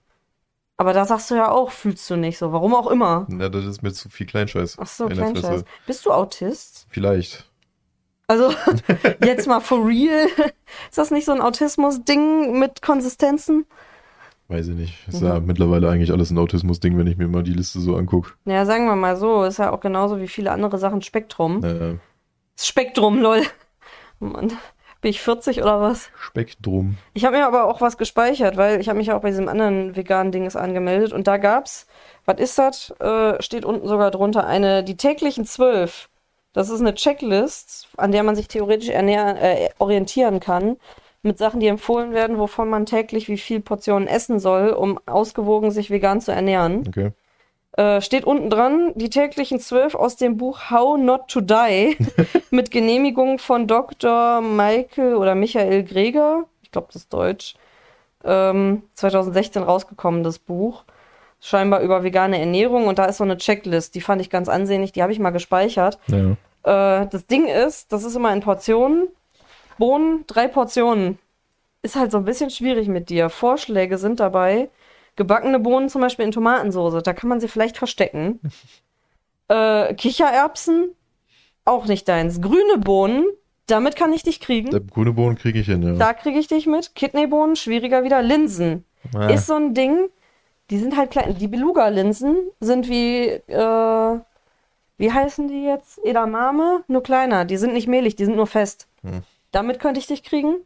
Aber da sagst du ja auch, fühlst du nicht so. Warum auch immer.
ja, das ist mir zu viel Kleinscheiß.
Ach so, Kleinscheiß. Bist du Autist?
Vielleicht.
Also, jetzt mal for real. Ist das nicht so ein Autismus-Ding mit Konsistenzen?
Weiß ich nicht. Ist
Mhm.
ja mittlerweile eigentlich alles ein Autismus-Ding, wenn ich mir mal die Liste so angucke.
Ja, sagen wir mal so, ist ja auch genauso wie viele andere Sachen Spektrum.
Äh,
Spektrum, lol. Mann, bin ich 40 oder was?
Spektrum.
Ich habe mir aber auch was gespeichert, weil ich habe mich ja auch bei diesem anderen veganen Dings angemeldet und da gab's, was ist das? Äh, steht unten sogar drunter eine, die täglichen zwölf. Das ist eine Checklist, an der man sich theoretisch ernähren, äh, orientieren kann, mit Sachen, die empfohlen werden, wovon man täglich wie viel Portionen essen soll, um ausgewogen sich vegan zu ernähren.
Okay.
Äh, steht unten dran, die täglichen zwölf aus dem Buch How Not to Die mit Genehmigung von Dr. Michael oder Michael Greger. Ich glaube, das ist Deutsch. Ähm, 2016 rausgekommen, das Buch. Scheinbar über vegane Ernährung und da ist so eine Checklist, die fand ich ganz ansehnlich, die habe ich mal gespeichert.
Ja.
Äh, das Ding ist, das ist immer in Portionen. Bohnen, drei Portionen. Ist halt so ein bisschen schwierig mit dir. Vorschläge sind dabei. Gebackene Bohnen zum Beispiel in Tomatensoße, da kann man sie vielleicht verstecken. äh, Kichererbsen, auch nicht deins. Grüne Bohnen, damit kann ich dich kriegen.
Der grüne Bohnen kriege ich hin, ja.
Da kriege ich dich mit. Kidneybohnen, schwieriger wieder. Linsen.
Ah,
Ist so ein Ding, die sind halt klein. Die Beluga-Linsen sind wie, äh, wie heißen die jetzt? Edamame, nur kleiner. Die sind nicht mehlig, die sind nur fest.
Hm.
Damit könnte ich dich kriegen.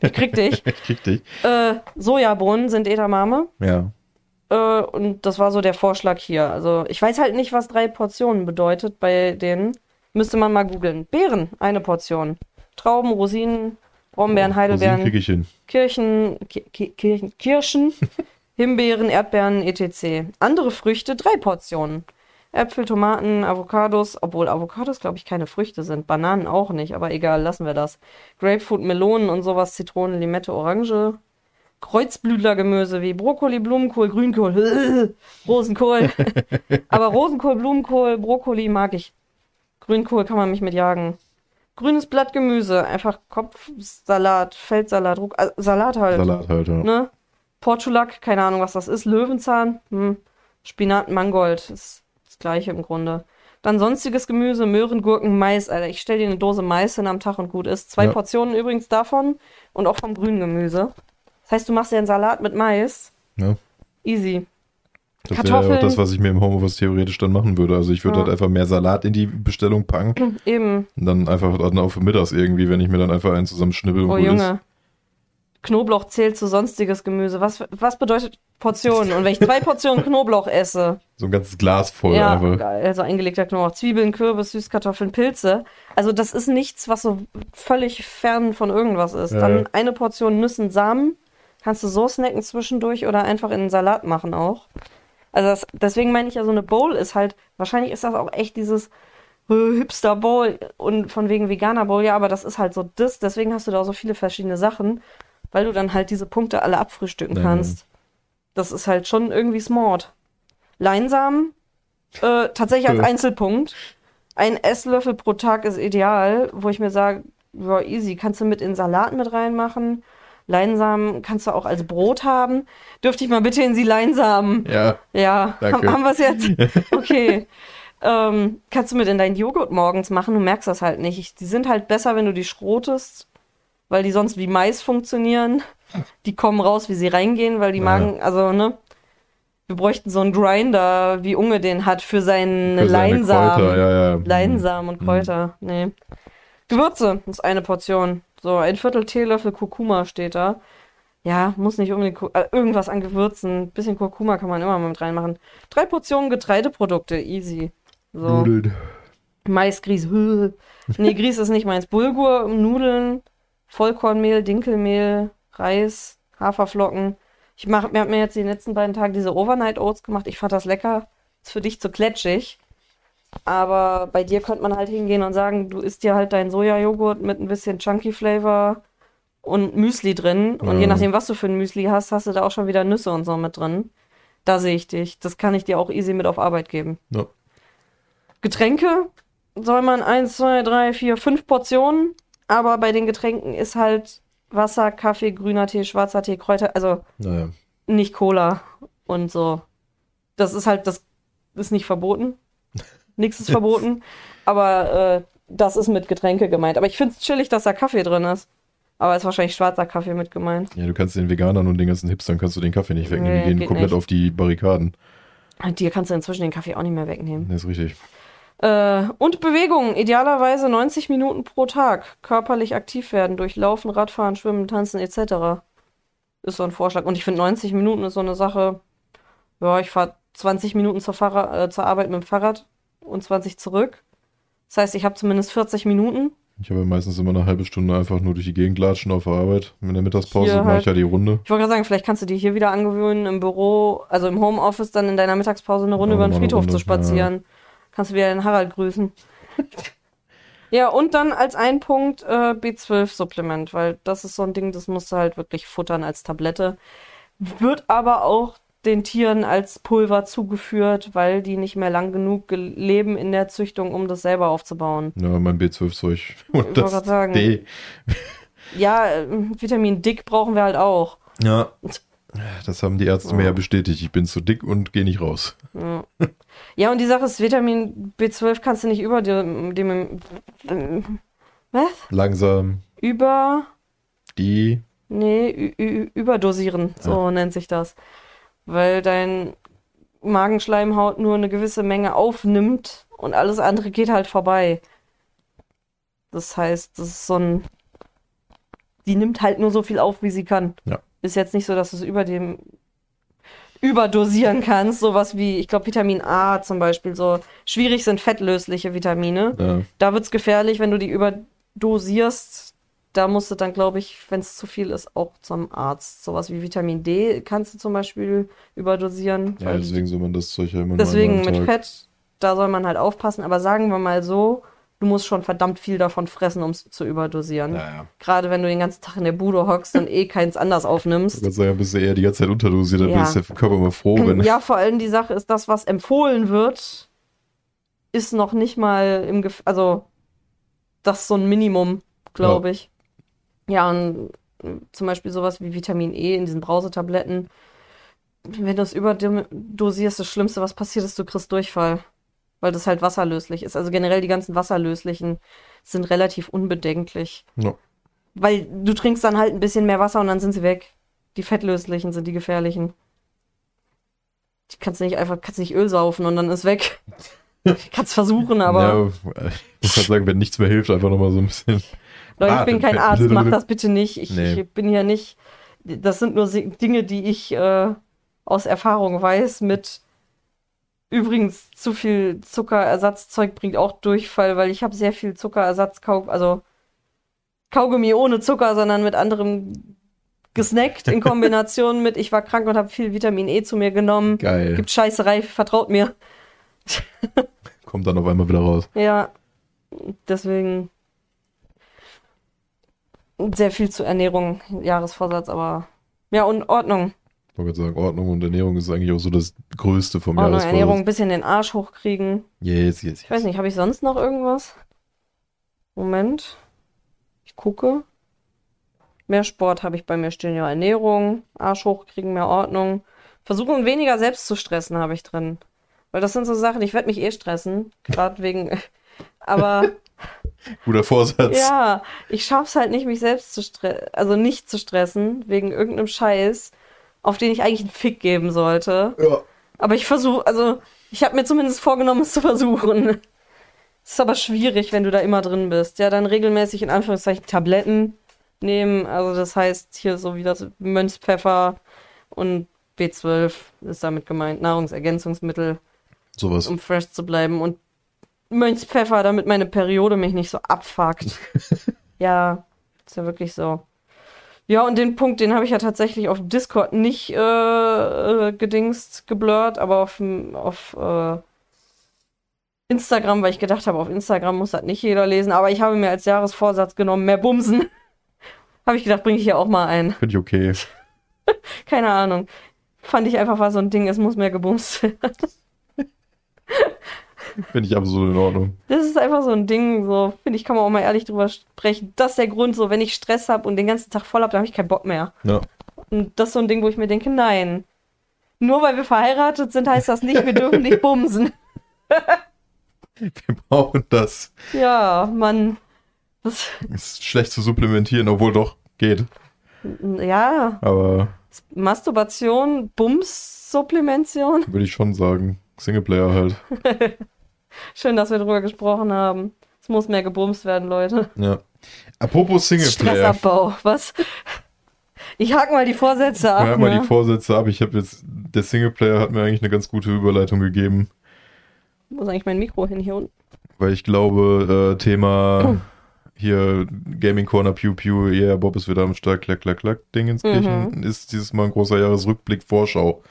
Ich krieg dich.
ich krieg dich.
äh, Sojabohnen sind Edamame.
Ja.
Äh, und das war so der Vorschlag hier. Also ich weiß halt nicht, was drei Portionen bedeutet bei denen. Müsste man mal googeln. Beeren, eine Portion. Trauben, Rosinen, Brombeeren, Heidelbeeren.
kriege ich hin.
Kirchen, Ki Ki Kirchen, Kirschen, Himbeeren, Erdbeeren, etc. Andere Früchte, drei Portionen. Äpfel, Tomaten, Avocados, obwohl Avocados, glaube ich, keine Früchte sind. Bananen auch nicht, aber egal, lassen wir das. Grapefruit, Melonen und sowas, Zitrone, Limette, Orange. Kreuzblütlergemüse wie Brokkoli, Blumenkohl, Grünkohl, Rosenkohl. aber Rosenkohl, Blumenkohl, Brokkoli mag ich. Grünkohl kann man mich mit jagen. Grünes Blattgemüse, einfach Kopfsalat, Feldsalat, Ruck, äh, Salat halt.
Salat halt, ja.
Ne? Portulak, keine Ahnung, was das ist. Löwenzahn, hm. Spinat, Mangold, ist gleiche im Grunde. Dann sonstiges Gemüse, Möhren, Gurken, Mais, Alter. Ich stell dir eine Dose Mais hin am Tag und gut ist. Zwei
Ja.
Portionen übrigens davon und auch vom grünen Gemüse. Das heißt, du machst dir einen Salat mit Mais.
Ja.
Easy.
Das wäre ja auch das, was ich mir im Homeoffice theoretisch dann machen würde. Also ich würde
Ja.
halt einfach mehr Salat in die Bestellung packen
Eben.
und dann einfach dann auf mittags irgendwie, wenn ich mir dann einfach einen zusammenschnibbel und
Oh
gut ist.
Junge. Knoblauch zählt zu sonstiges Gemüse. Was, was bedeutet Portionen? Und wenn ich zwei Portionen Knoblauch esse,
So ein ganzes Glas voll
ja,
einfach.
also eingelegter Knoblauch, Zwiebeln, Kürbis, Süßkartoffeln, Pilze. Also das ist nichts, was so völlig fern von irgendwas ist.
Ja.
Dann eine Portion Nüssen, Samen, kannst du so snacken zwischendurch oder einfach in einen Salat machen auch. Also das, deswegen meine ich ja, so eine Bowl ist halt, wahrscheinlich ist das auch echt dieses äh, Hipster Bowl und von wegen Veganer Bowl, ja, aber das ist halt so das, deswegen hast du da auch so viele verschiedene Sachen. weil du dann halt diese Punkte alle abfrühstücken kannst. Das ist halt schon irgendwie smart. Leinsamen, äh, tatsächlich als. Einzelpunkt. Ein Esslöffel pro Tag ist ideal, wo ich mir sage, ja, easy, kannst du mit in Salat mit reinmachen. Leinsamen kannst du auch als Brot haben. Dürfte ich mal bitte in die Leinsamen?
Ja,
Ja,
Danke.
haben, haben wir es jetzt? Okay. ähm, kannst du mit in deinen Joghurt morgens machen, du merkst das halt nicht. Ich, die sind halt besser, wenn du die schrotest, weil die sonst wie Mais funktionieren. Die kommen raus, wie sie reingehen, weil die
Ja.
Magen, also, ne? Wir bräuchten so einen Grinder, wie Unge den hat, für seine
für
Leinsamen.
Kräuter, ja, ja.
Leinsamen und
Mhm.
Kräuter. Nee. Gewürze ist eine Portion. So, ein Viertel Teelöffel Kurkuma steht da. Ja, muss nicht unbedingt äh, irgendwas an Gewürzen. Bisschen Kurkuma kann man immer mal mit reinmachen. Drei Portionen Getreideprodukte, easy. So.
Nudeln.
Maisgrieß. Nee, Grieß ist nicht meins. Bulgur, Nudeln, Vollkornmehl, Dinkelmehl, Reis, Haferflocken. Ich mach, mir mir jetzt die letzten beiden Tage diese Overnight Oats gemacht. Ich fand das lecker. Ist für dich zu kletschig. Aber bei dir könnte man halt hingehen und sagen, du isst dir halt deinen Sojajoghurt mit ein bisschen Chunky Flavor und Müsli drin. Und je
Ja.
nachdem, was du für ein Müsli hast, hast du da auch schon wieder Nüsse und so mit drin. Da sehe ich dich. Das kann ich dir auch easy mit auf Arbeit geben.
Ja.
Getränke soll man eins, zwei, drei, vier, fünf Portionen. Aber bei den Getränken ist halt Wasser, Kaffee, grüner Tee, schwarzer Tee, Kräuter, also
Naja.
nicht Cola und so. Das ist halt, das ist nicht verboten. Nichts ist verboten. Aber äh, das ist mit Getränke gemeint. Aber ich finde es chillig, dass da Kaffee drin ist. Aber ist wahrscheinlich schwarzer Kaffee mit gemeint.
Ja, du kannst den Veganern und den ganzen Hipstern kannst du den Kaffee nicht wegnehmen.
Nee,
die gehen komplett
nicht.
auf die Barrikaden.
Dir kannst du inzwischen den Kaffee auch nicht mehr wegnehmen.
Das ist richtig.
Äh, und Bewegung. Idealerweise 90 Minuten pro Tag. Körperlich aktiv werden durch Laufen, Radfahren, Schwimmen, Tanzen etc. Ist so ein Vorschlag. Und ich finde 90 Minuten ist so eine Sache. Ja, ich fahre 20 Minuten zur, Fahrrad, äh, zur Arbeit mit dem Fahrrad und 20 zurück. Das heißt, ich habe zumindest 40 Minuten.
Ich habe ja meistens immer eine halbe Stunde einfach nur durch die Gegend latschen auf der Arbeit. In der Mittagspause
Hier
mache
halt.
ich ja die Runde.
Ich wollte gerade sagen, vielleicht kannst du dir hier wieder angewöhnen, im Büro, also im Homeoffice, dann in deiner Mittagspause eine Runde
Ja,
über den Friedhof zu spazieren. Kannst du wieder den Harald grüßen. ja, und dann als ein Punkt äh, B12-Supplement, weil das ist so ein Ding, das musst du halt wirklich futtern als Tablette. Wird aber auch den Tieren als Pulver zugeführt, weil die nicht mehr lang genug ge- leben in der Züchtung, um das selber aufzubauen.
Ja, mein B12-Zeug.
Ich
Und
wollte
das
sagen.
D.
Ja, äh, Vitamin Dick brauchen wir halt auch.
Ja. Das haben die Ärzte mir ja bestätigt. Ich bin zu dick und gehe nicht raus.
Ja. ja, und die Sache ist, Vitamin B12 kannst du nicht über dem, dem was?
Langsam.
Über,
Die.
nee, überdosieren, so nennt sich das. Weil dein Magenschleimhaut nur eine gewisse Menge aufnimmt und alles andere geht halt vorbei. Das heißt, das ist so ein, die nimmt halt nur so viel auf, wie sie kann.
Ja.
Ist jetzt nicht so, dass du es über dem überdosieren kannst, sowas wie, ich glaube, Vitamin A zum Beispiel, so schwierig sind fettlösliche Vitamine.
Ja.
Da wird's gefährlich, wenn du die überdosierst. Da musst du dann, glaube ich, wenn es zu viel ist, auch zum Arzt. Sowas wie Vitamin D kannst du zum Beispiel überdosieren.
ja, deswegen soll man das Zeug ja immer
deswegen mit. Fett, da soll man halt aufpassen. Aber sagen wir mal so, du musst schon verdammt viel davon fressen, um es zu überdosieren.
Ja, ja.
Gerade wenn du den ganzen Tag in der Bude hockst und eh keins anders aufnimmst.
würde sagen, bist du eher die ganze Zeit unterdosiert, dann
Ja.
ist der Körper immer froh, wenn.
Ja, vor allem die Sache ist, das, was empfohlen wird, ist noch nicht mal im Gef also das ist so ein Minimum, glaube ich. Ja, und äh, zum Beispiel sowas wie Vitamin E in diesen Brausetabletten. Wenn du es überdosierst, das Schlimmste, was passiert ist, du kriegst Durchfall. Weil das halt wasserlöslich ist. Also generell die ganzen wasserlöslichen sind relativ unbedenklich.
Ja.
Weil du trinkst dann halt ein bisschen mehr Wasser und dann sind sie weg. Die fettlöslichen sind die gefährlichen. Die kannst du nicht einfach, kannst nicht Öl saufen und dann ist weg. kannst versuchen, aber
Ja, ich muss halt sagen, wenn nichts mehr hilft, einfach nochmal so ein bisschen.
Leute, ich bin kein Arzt, mach das bitte nicht. Ich,
Nee.
ich bin hier nicht. Das sind nur Dinge, die ich äh, aus Erfahrung weiß mit übrigens zu viel Zuckerersatzzeug bringt auch Durchfall, weil ich habe sehr viel Zuckerersatzkau, also Kaugummi ohne Zucker, sondern mit anderem gesnackt in Kombination mit ich war krank und habe viel Vitamin E zu mir genommen.
Geil.
Gibt Scheißerei, vertraut mir.
Kommt dann auf einmal wieder raus.
Ja, deswegen. Sehr viel zu Ernährung, Jahresvorsatz, aber ja, und Ordnung.
Ich wollte gerade sagen, Ordnung und Ernährung ist eigentlich auch so das Größte vom
Ordnung,
Jahresvorsatz.
Ernährung, ein bisschen den Arsch hochkriegen.
Yes, yes,
Ich weiß
yes.
nicht, habe ich sonst noch irgendwas? Moment. Ich gucke. Mehr Sport habe ich bei mir stehen. Ja, Ernährung, Arsch hochkriegen, mehr Ordnung. Versuchen weniger selbst zu stressen habe ich drin. Weil das sind so Sachen, ich werde mich eh stressen. Gerade wegen. Aber
Guter Vorsatz.
ja, ich schaff's halt nicht, mich selbst zu stressen. Also nicht zu stressen, wegen irgendeinem Scheiß, auf den ich eigentlich einen Fick geben sollte.
Ja.
Aber ich versuche, also ich habe mir zumindest vorgenommen, es zu versuchen. Es ist aber schwierig, wenn du da immer drin bist. Ja, dann regelmäßig in Anführungszeichen Tabletten nehmen. Also das heißt hier so wie das Mönchspfeffer und B12 ist damit gemeint. Nahrungsergänzungsmittel,
Sowas.
um fresh zu bleiben. Und Mönchspfeffer, damit meine Periode mich nicht so abfuckt. ja, ist ja wirklich so. Ja, und den Punkt, den habe ich ja tatsächlich auf Discord nicht äh, äh, gedingst, geblurrt, aber auf, auf äh, Instagram, weil ich gedacht habe, auf Instagram muss das nicht jeder lesen, aber ich habe mir als Jahresvorsatz genommen, mehr Bumsen. habe ich gedacht, bringe ich hier auch mal ein.
Finde ich okay.
Keine Ahnung. Fand ich einfach war so ein Ding, es muss mehr gebumst werden.
Finde ich absolut in Ordnung.
Das ist einfach so ein Ding, so, finde ich, kann man auch mal ehrlich drüber sprechen. Das ist der Grund, so, wenn ich Stress habe und den ganzen Tag voll habe, dann habe ich keinen Bock mehr.
Ja.
Und das ist so ein Ding, wo ich mir denke, nein. Nur weil wir verheiratet sind, heißt das nicht, wir dürfen nicht bumsen.
Wir brauchen das.
Ja, Mann. Das,
Ist schlecht zu supplementieren, obwohl doch geht.
ja,
Aber
Masturbation, Bums-Supplementation.
würde ich schon sagen, Singleplayer halt.
Schön, dass wir drüber gesprochen haben. Es muss mehr gebumst werden, Leute.
Ja. Apropos Singleplayer.
Stressabbau, was? Ich hake mal die Vorsätze ab.
Ja, mal
ne?
die Vorsätze ab. Ich habe jetzt, der Singleplayer hat mir eigentlich eine ganz gute Überleitung gegeben,
Wo ist eigentlich mein Mikro hin? Hier unten.
weil ich glaube, äh, Thema hier Gaming Corner Pew Pew, yeah, Bob ist wieder am Start, klack, klack, klack, Ding ins Kirchen, ist dieses Mal ein großer Jahresrückblick, Vorschau,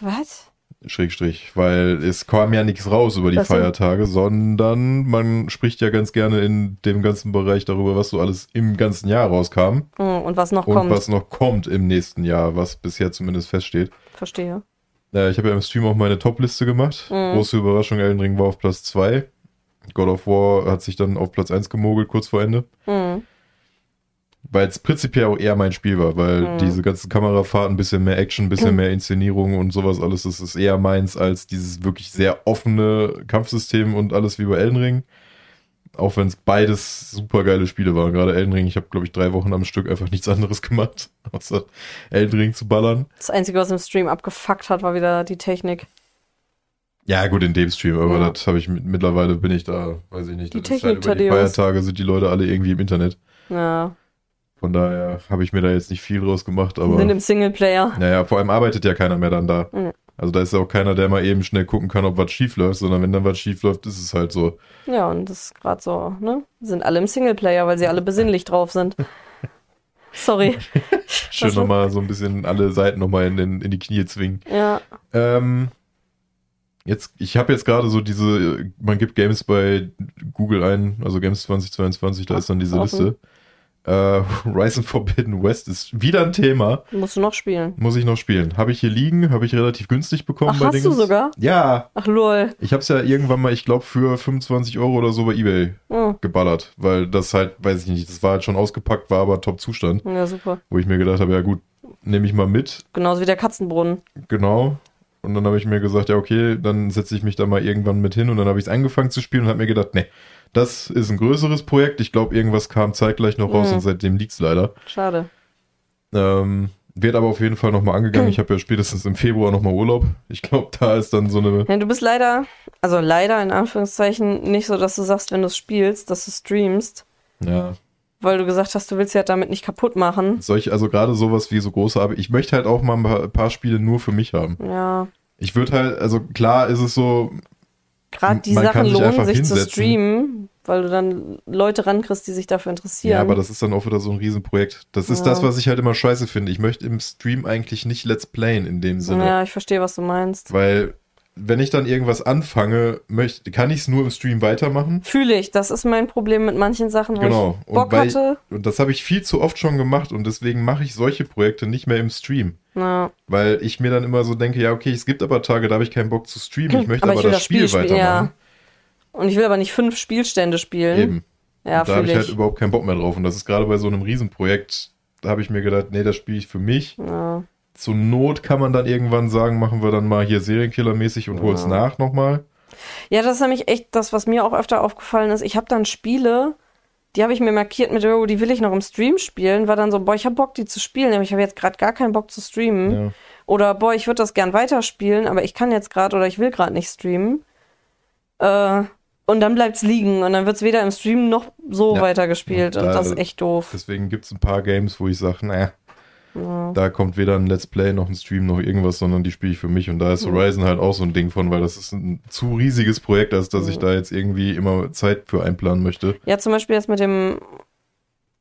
Was?
Schrägstrich, weil es kam ja nichts raus über die
denn?
Feiertage, sondern man spricht ja ganz gerne in dem ganzen Bereich darüber, was so alles im ganzen Jahr rauskam
Hm, Und was noch
und
kommt.
was noch kommt im nächsten Jahr, was bisher zumindest feststeht.
Verstehe.
Ja, ich habe ja im Stream auch meine Top-Liste gemacht.
Mhm.
Große Überraschung, Elden Ring war auf Platz 2. God of War hat sich dann auf Platz 1 gemogelt, kurz vor Ende.
Hm.
Weil es prinzipiell auch eher mein Spiel war, weil
Mhm.
diese ganzen Kamerafahrten, ein bisschen mehr Action, ein bisschen
Mhm.
mehr Inszenierung und sowas alles, das ist eher meins als dieses wirklich sehr offene Kampfsystem und alles wie bei Elden Ring. Auch wenn es beides super geile Spiele waren. Gerade Elden Ring, ich habe, glaube ich, drei Wochen am Stück einfach nichts anderes gemacht, außer Elden Ring zu ballern.
Das Einzige, was im Stream abgefuckt hat, war wieder die Technik.
Ja, gut, in dem Stream, aber
Ja.
das habe ich mit, mittlerweile bin ich da, weiß ich nicht.
Die
das ist
Technik,
halt über die. Feiertage sind die Leute alle irgendwie im Internet.
Ja,
Von daher habe ich mir da jetzt nicht viel draus gemacht, aber.
sind im Singleplayer.
Naja, vor allem arbeitet ja keiner mehr dann da.
Mhm.
Also da ist ja auch keiner, der mal eben schnell gucken kann, ob was schief läuft, sondern wenn dann was schief läuft, ist es halt so.
Ja, und das ist gerade so, ne? Sind alle im Singleplayer, weil sie alle besinnlich drauf sind. Sorry.
Schön nochmal so ein bisschen alle Seiten nochmal in, den- in die Knie zwingen.
Ja.
Ähm, jetzt, ich habe jetzt gerade so diese, man gibt Games bei Google ein, also Games 2022, da ist dann diese. Liste. Äh, Rise Forbidden West ist wieder ein Thema.
Musst du noch spielen.
Muss ich noch spielen. Habe ich hier liegen, habe ich relativ günstig bekommen
Ach,
bei
hast du
Dingens.
sogar?
Ja,
Ach, lol.
ich habe es ja irgendwann mal, ich glaube, für 25 Euro oder so bei Ebay
Hm.
geballert, weil das halt, weiß ich nicht, das war halt schon ausgepackt, war aber Top-Zustand,
Ja, super.
wo ich mir gedacht habe, ja gut, nehme ich mal mit,
Genauso wie der Katzenbrunnen.
genau. Und dann habe ich mir gesagt, ja okay, dann setze ich mich da mal irgendwann mit hin und dann habe ich es angefangen zu spielen und habe mir gedacht, nee, das ist ein größeres Projekt. Ich glaube, irgendwas kam zeitgleich noch raus
Mhm.
und seitdem liegt's leider.
Schade.
Ähm, wird aber auf jeden Fall nochmal angegangen. Ich habe ja spätestens im Februar nochmal Urlaub. Ich glaube, da ist dann so eine.
Ja, du bist leider, also leider in Anführungszeichen, nicht so, dass du sagst, wenn du es spielst, dass du streamst,
Ja,
weil du gesagt hast, du willst ja damit nicht kaputt machen.
solche, also gerade sowas wie so große, aber ich möchte halt auch mal ein paar, ein paar Spiele nur für mich haben.
Ja.
Ich würde halt, also klar ist es so,
Gerade die
Man kann
Sachen
sich
lohnen sich zu
hinsetzen.
streamen, weil du dann Leute rankriegst, die sich dafür interessieren.
ja, aber das ist dann auch wieder so ein Riesenprojekt. Das ist
Ja.
das, was ich halt immer scheiße finde. Ich möchte im Stream eigentlich nicht Let's Playen in dem Sinne.
ja, ich verstehe, was du meinst.
Weil wenn ich dann irgendwas anfange, möchte, kann ich es nur im Stream weitermachen.
Fühle ich. Das ist mein Problem mit manchen Sachen, wo
Genau.
ich Bock
und,
hatte.
und das habe ich viel zu oft schon gemacht und deswegen mache ich solche Projekte nicht mehr im Stream.
Na,
Weil ich mir dann immer so denke, ja, okay, es gibt aber Tage, da habe ich keinen Bock zu streamen. Ich möchte
Aber
aber,
ich
das
das
Spiel,
Spiel spielen,
weitermachen.
Und ich will aber nicht fünf Spielstände spielen.
Eben.
Ja,
da habe ich
ich.
halt überhaupt keinen Bock mehr drauf. Und das ist gerade bei so einem Riesenprojekt, da habe ich mir gedacht, nee, das spiele ich für mich.
ja.
Zur Not kann man dann irgendwann sagen, machen wir dann mal hier Serienkiller-mäßig und hol's
Ja.
nach nochmal.
ja, das ist nämlich echt das, was mir auch öfter aufgefallen ist. Ich habe dann Spiele, die habe ich mir markiert mit, oh, die will ich noch im Stream spielen. War dann so, boah, ich habe Bock, die zu spielen, aber ich habe jetzt gerade gar keinen Bock zu streamen.
Ja.
Oder boah, ich würde das gern weiterspielen, aber ich kann jetzt gerade oder ich will gerade nicht streamen. Äh, und dann bleibt's liegen und dann wird's weder im Stream noch so
Ja.
weitergespielt.
Und
Und,
da-
das ist echt doof.
Deswegen gibt's ein paar Games, wo ich sage, naja,
Ja.
da kommt weder ein Let's Play noch ein Stream noch irgendwas, sondern die spiele ich für mich. Und da ist
Mhm.
Horizon halt auch so ein Ding von, weil das ist ein zu riesiges Projekt, als dass ich
Mhm.
da jetzt irgendwie immer Zeit für einplanen möchte.
Ja, zum Beispiel jetzt mit dem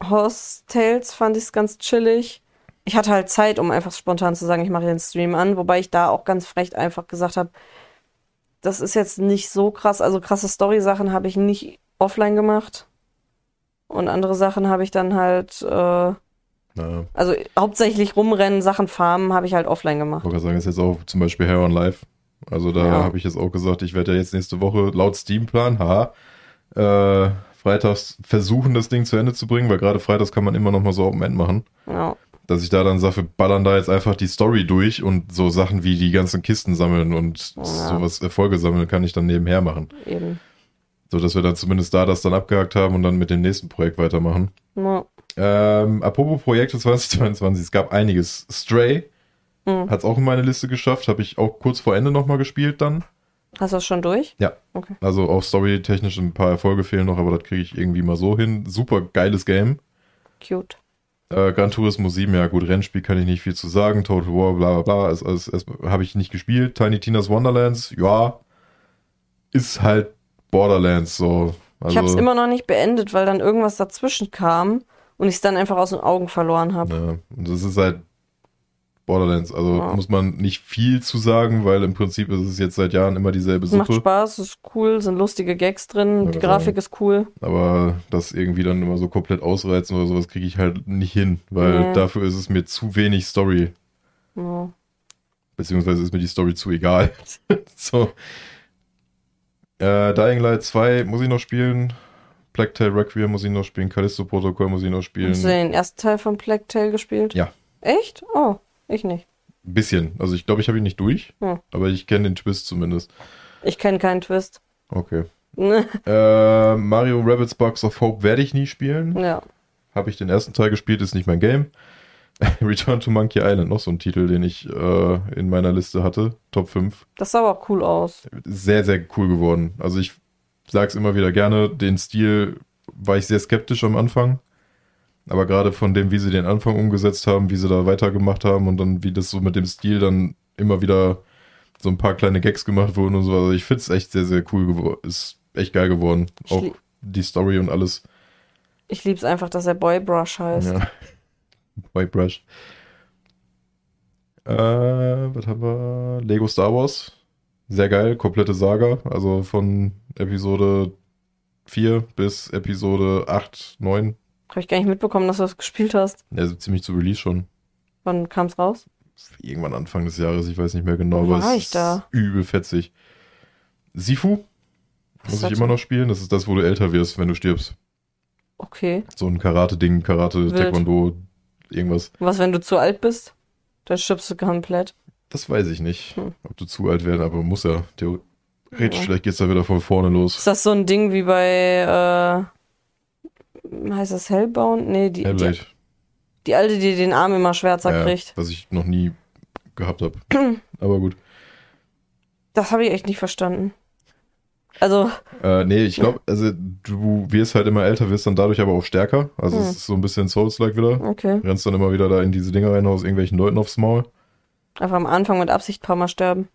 Horse Tales fand ich es ganz chillig. Ich hatte halt Zeit, um einfach spontan zu sagen, ich mache den Stream an, wobei ich da auch ganz frech einfach gesagt habe, das ist jetzt nicht so krass. Also krasse Story-Sachen habe ich nicht offline gemacht. Und andere Sachen habe ich dann halt, äh,
Naja,
also hauptsächlich rumrennen, Sachen farmen, habe ich halt offline
ich
gemacht.
wollte gerade sagen, ist jetzt auch zum Beispiel Hair on Life. Also da
Ja.
habe ich jetzt auch gesagt, ich werde ja jetzt nächste Woche laut Steamplan, haha, äh, freitags versuchen, das Ding zu Ende zu bringen, weil gerade freitags kann man immer noch mal so Open End machen.
Ja.
Dass ich da dann sage, wir ballern da jetzt einfach die Story durch und so Sachen wie die ganzen Kisten sammeln und
Ja.
sowas Erfolge sammeln, kann ich dann nebenher machen.
Eben.
So dass wir dann zumindest da das dann abgehakt haben und dann mit dem nächsten Projekt weitermachen.
Ja.
Ähm, apropos Projekte 2022, es gab einiges. Stray
Hm.
hat es auch in meine Liste geschafft, habe ich auch kurz vor Ende nochmal gespielt dann.
Hast du das schon durch?
Ja.
Okay.
Also auch storytechnisch ein paar Erfolge fehlen noch, aber das kriege ich irgendwie mal so hin. Super geiles Game.
Cute.
Äh, Gran Turismo 7, ja gut, Rennspiel kann ich nicht viel zu sagen. Total War, bla bla bla, ist, habe ich nicht gespielt. Tiny Tina's Wonderlands, ja, ist halt Borderlands so. Also,
ich habe es immer noch nicht beendet, weil dann irgendwas dazwischen kam und ich es dann einfach aus den Augen verloren habe.
Ja, und das ist halt Borderlands. Also
Ja.
muss man nicht viel zu sagen, weil im Prinzip ist es jetzt seit Jahren immer dieselbe
Es macht
Suppe.
Spaß, ist cool, sind lustige Gags drin,
Ja,
die Grafik ist cool.
Aber das irgendwie dann immer so komplett ausreizen oder sowas kriege ich halt nicht hin, weil
Nee.
dafür ist es mir zu wenig Story.
Ja.
Beziehungsweise ist mir die Story zu egal. so. Äh, Dying Light 2 muss ich noch spielen. Black Tail Requiem muss ich noch spielen. Callisto Protocol muss ich noch spielen.
Hast du den ersten Teil von Plague Tale gespielt?
Ja.
Echt? Oh, ich nicht.
Ein bisschen. Also ich glaube, ich habe ihn nicht durch,
Hm.
aber ich kenne den Twist zumindest.
Ich kenne keinen Twist.
Okay. Äh, Mario Rabbits Box of Hope werde ich nie spielen.
ja.
Habe ich den ersten Teil gespielt, ist nicht mein Game. Return to Monkey Island, noch so ein Titel, den ich äh, in meiner Liste hatte. Top 5.
Das sah aber auch cool aus.
Sehr, sehr cool geworden. Also ich sag's immer wieder gerne, den Stil war ich sehr skeptisch am Anfang. Aber gerade von dem, wie sie den Anfang umgesetzt haben, wie sie da weitergemacht haben und dann wie das so mit dem Stil dann immer wieder so ein paar kleine Gags gemacht wurden und so. Also ich find's echt sehr, sehr cool geworden. Ist echt geil geworden.
Ich
Auch die Story und alles.
Ich lieb's einfach, dass er Boybrush heißt.
Ja. White Brush. Äh, was haben wir? Lego Star Wars. Sehr geil, komplette Saga. Also von Episode 4 bis Episode 8, 9.
Habe ich gar nicht mitbekommen, dass du das gespielt hast.
Also ziemlich zu Release schon.
Wann kam's raus?
Irgendwann Anfang des Jahres, ich weiß nicht mehr genau,
Wo
aber
war
es
ich da?
ist übel fetzig. Sifu
Was
muss ich immer noch spielen. Das ist das, wo du älter wirst, wenn du stirbst.
Okay.
So ein Karate-Ding, Karate,
Wild.
Taekwondo, irgendwas.
Was, wenn du zu alt bist? Dann stirbst du komplett.
Das weiß ich nicht,
Hm.
ob du zu alt werden, aber muss ja. Theoretisch,
Ja.
vielleicht geht's da wieder von vorne los.
Ist das so ein Ding wie bei, äh, heißt das Hellbound? Nee, die, die,
Hellblade.
die alte, die den Arm immer schwärzer
Ja,
kriegt.
was ich noch nie gehabt habe. aber gut.
Das habe ich echt nicht verstanden. Also,
Äh, nee, ich glaube, also du wirst halt immer älter, wirst dann dadurch aber auch stärker. Also
Hm.
es ist so ein bisschen Souls-like wieder.
okay.
Rennst dann immer wieder da in diese Dinger rein, aus irgendwelchen Leuten aufs Maul.
Einfach am Anfang mit Absicht ein paar Mal sterben.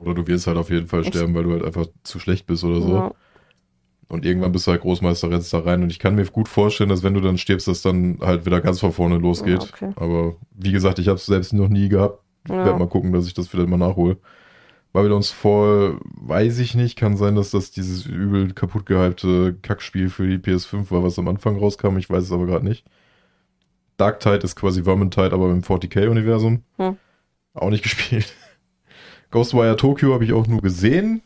Oder du wirst halt auf jeden Fall sterben, weil du halt einfach zu schlecht bist oder so.
Ja.
Und irgendwann bist du halt Großmeister, rennst da rein. Und ich kann mir gut vorstellen, dass wenn du dann stirbst, dass dann halt wieder ganz von vorne losgeht.
Ja, okay.
Aber wie gesagt, ich habe es selbst noch nie gehabt. Ich
Ja.
werde mal gucken, dass ich das vielleicht mal nachhole. Babylon's Fall, weiß ich nicht. Kann sein, dass das dieses übel kaputt gehypte Kackspiel für die PS5 war, was am Anfang rauskam. Ich weiß es aber gerade nicht. Dark Tide ist quasi Vermintide, aber im 40k-Universum.
Hm.
Auch nicht gespielt. Ghostwire Tokyo habe ich auch nur gesehen.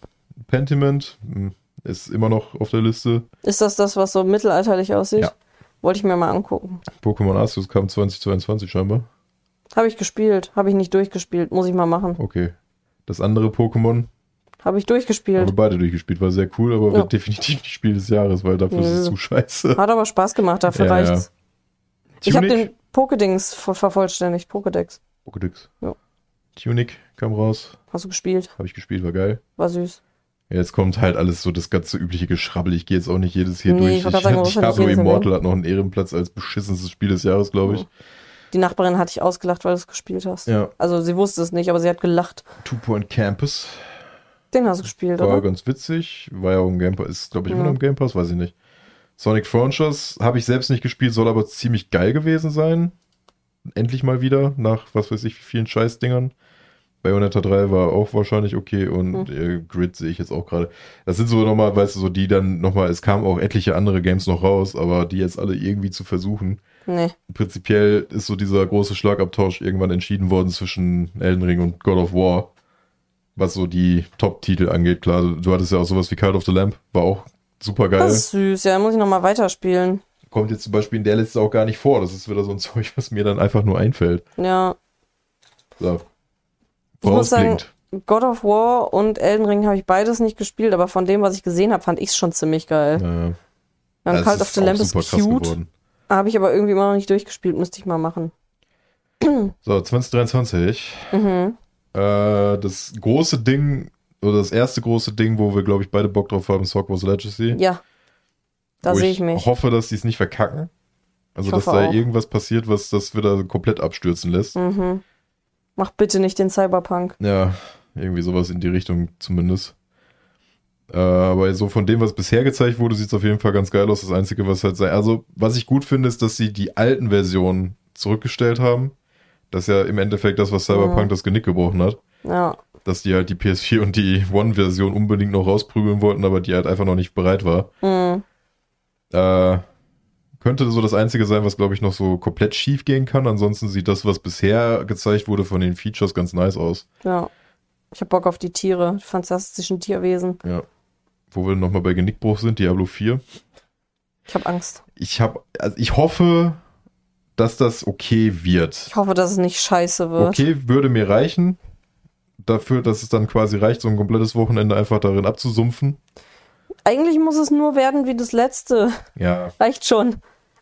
Pentiment hm, ist immer noch auf der Liste.
Ist das das, was so mittelalterlich aussieht?
Ja.
Wollte ich mir mal angucken.
Pokémon Arceus kam 2022 scheinbar.
Habe ich gespielt. Habe ich nicht durchgespielt. Muss ich mal machen.
Okay. Das andere Pokémon
Habe ich
haben
durchgespielt.
wir beide durchgespielt. War sehr cool, aber
Ja.
wird definitiv nicht Spiel des Jahres, weil dafür ist es
Nö.
zu scheiße.
Hat aber Spaß gemacht, dafür
Ja,
reicht's. Ich habe den Pokédings ver vervollständigt. Pokédex.
Pokédex.
Ja.
Tunic kam raus.
Hast du gespielt?
Habe ich gespielt, war geil.
War süß.
Jetzt kommt halt alles so das ganze übliche Geschrabbel. Ich gehe jetzt auch nicht jedes hier
Nee,
durch.
ich sagen,
ich Diablo
nicht jedes
Immortal hat noch einen Ehrenplatz als beschissenstes Spiel des Jahres, glaube ich.
Die Nachbarin hat dich ausgelacht, weil du es gespielt hast.
Ja.
Also sie wusste es nicht, aber sie hat gelacht.
Two Point Campus
Den hast du gespielt,
war
oder?
ganz witzig. War ja auch im Game Pass. Ist, glaube ich, immer noch im Game Pass, weiß ich nicht. Sonic Frontiers habe ich selbst nicht gespielt, soll aber ziemlich geil gewesen sein. Endlich mal wieder, nach was weiß ich, wie vielen Scheißdingern. Bayonetta 3 war auch wahrscheinlich okay und
Hm.
äh, Grid sehe ich jetzt auch gerade. Das sind so nochmal, weißt du, so die dann nochmal, es kamen auch etliche andere Games noch raus, aber die jetzt alle irgendwie zu versuchen.
Nee.
Prinzipiell ist so dieser große Schlagabtausch irgendwann entschieden worden zwischen Elden Ring und God of War, was so die Top-Titel angeht. Klar, du, du hattest ja auch sowas wie Cult of the Lamp, war auch super geil.
Das ist süß. Ja, muss ich nochmal weiterspielen.
Kommt jetzt zum Beispiel in der Liste auch gar nicht vor. Das ist wieder so ein Zeug, was mir dann einfach nur einfällt.
Ja.
So.
Ich muss sagen. God of War und Elden Ring habe ich beides nicht gespielt, aber von dem, was ich gesehen habe, fand ich es schon ziemlich geil.
Äh,
Ja,
das
Cult of the Lamp ist cute. Habe ich aber irgendwie immer noch nicht durchgespielt, müsste ich mal machen.
So, 2023.
Mhm.
Äh, das große Ding, oder das erste große Ding, wo wir, glaube ich, beide Bock drauf haben, ist Hogwarts Legacy.
Ja. Da sehe ich mich.
hoffe, dass die es nicht verkacken. Also,
Ich
dass da
auch.
irgendwas passiert, was das wieder komplett abstürzen lässt.
Mhm. Mach bitte nicht den Cyberpunk.
Ja, irgendwie sowas in die Richtung zumindest. Äh, aber so von dem, was bisher gezeigt wurde, sieht es auf jeden Fall ganz geil aus. Das Einzige, was halt sei. Also, was ich gut finde, ist, dass sie die alten Versionen zurückgestellt haben. Das ist ja im Endeffekt das, was Cyberpunk
Mhm.
das Genick gebrochen hat.
Ja.
Dass die halt die PS4 und die One-Version unbedingt noch rausprügeln wollten, aber die halt einfach noch nicht bereit war.
Mhm.
Äh, könnte so das Einzige sein, was, glaube ich, noch so komplett schief gehen kann. Ansonsten sieht das, was bisher gezeigt wurde, von den Features ganz nice aus.
Ja. Ich hab Bock auf die Tiere, die fantastischen Tierwesen.
Ja. Wo wir nochmal bei Genickbruch sind, Diablo 4.
Ich hab Angst.
Ich habe, also ich hoffe, dass das okay wird.
Ich hoffe, dass es nicht scheiße wird.
Okay, würde mir reichen. Dafür, dass es dann quasi reicht, so ein komplettes Wochenende einfach darin abzusumpfen.
Eigentlich muss es nur werden wie das letzte.
Ja.
Reicht schon.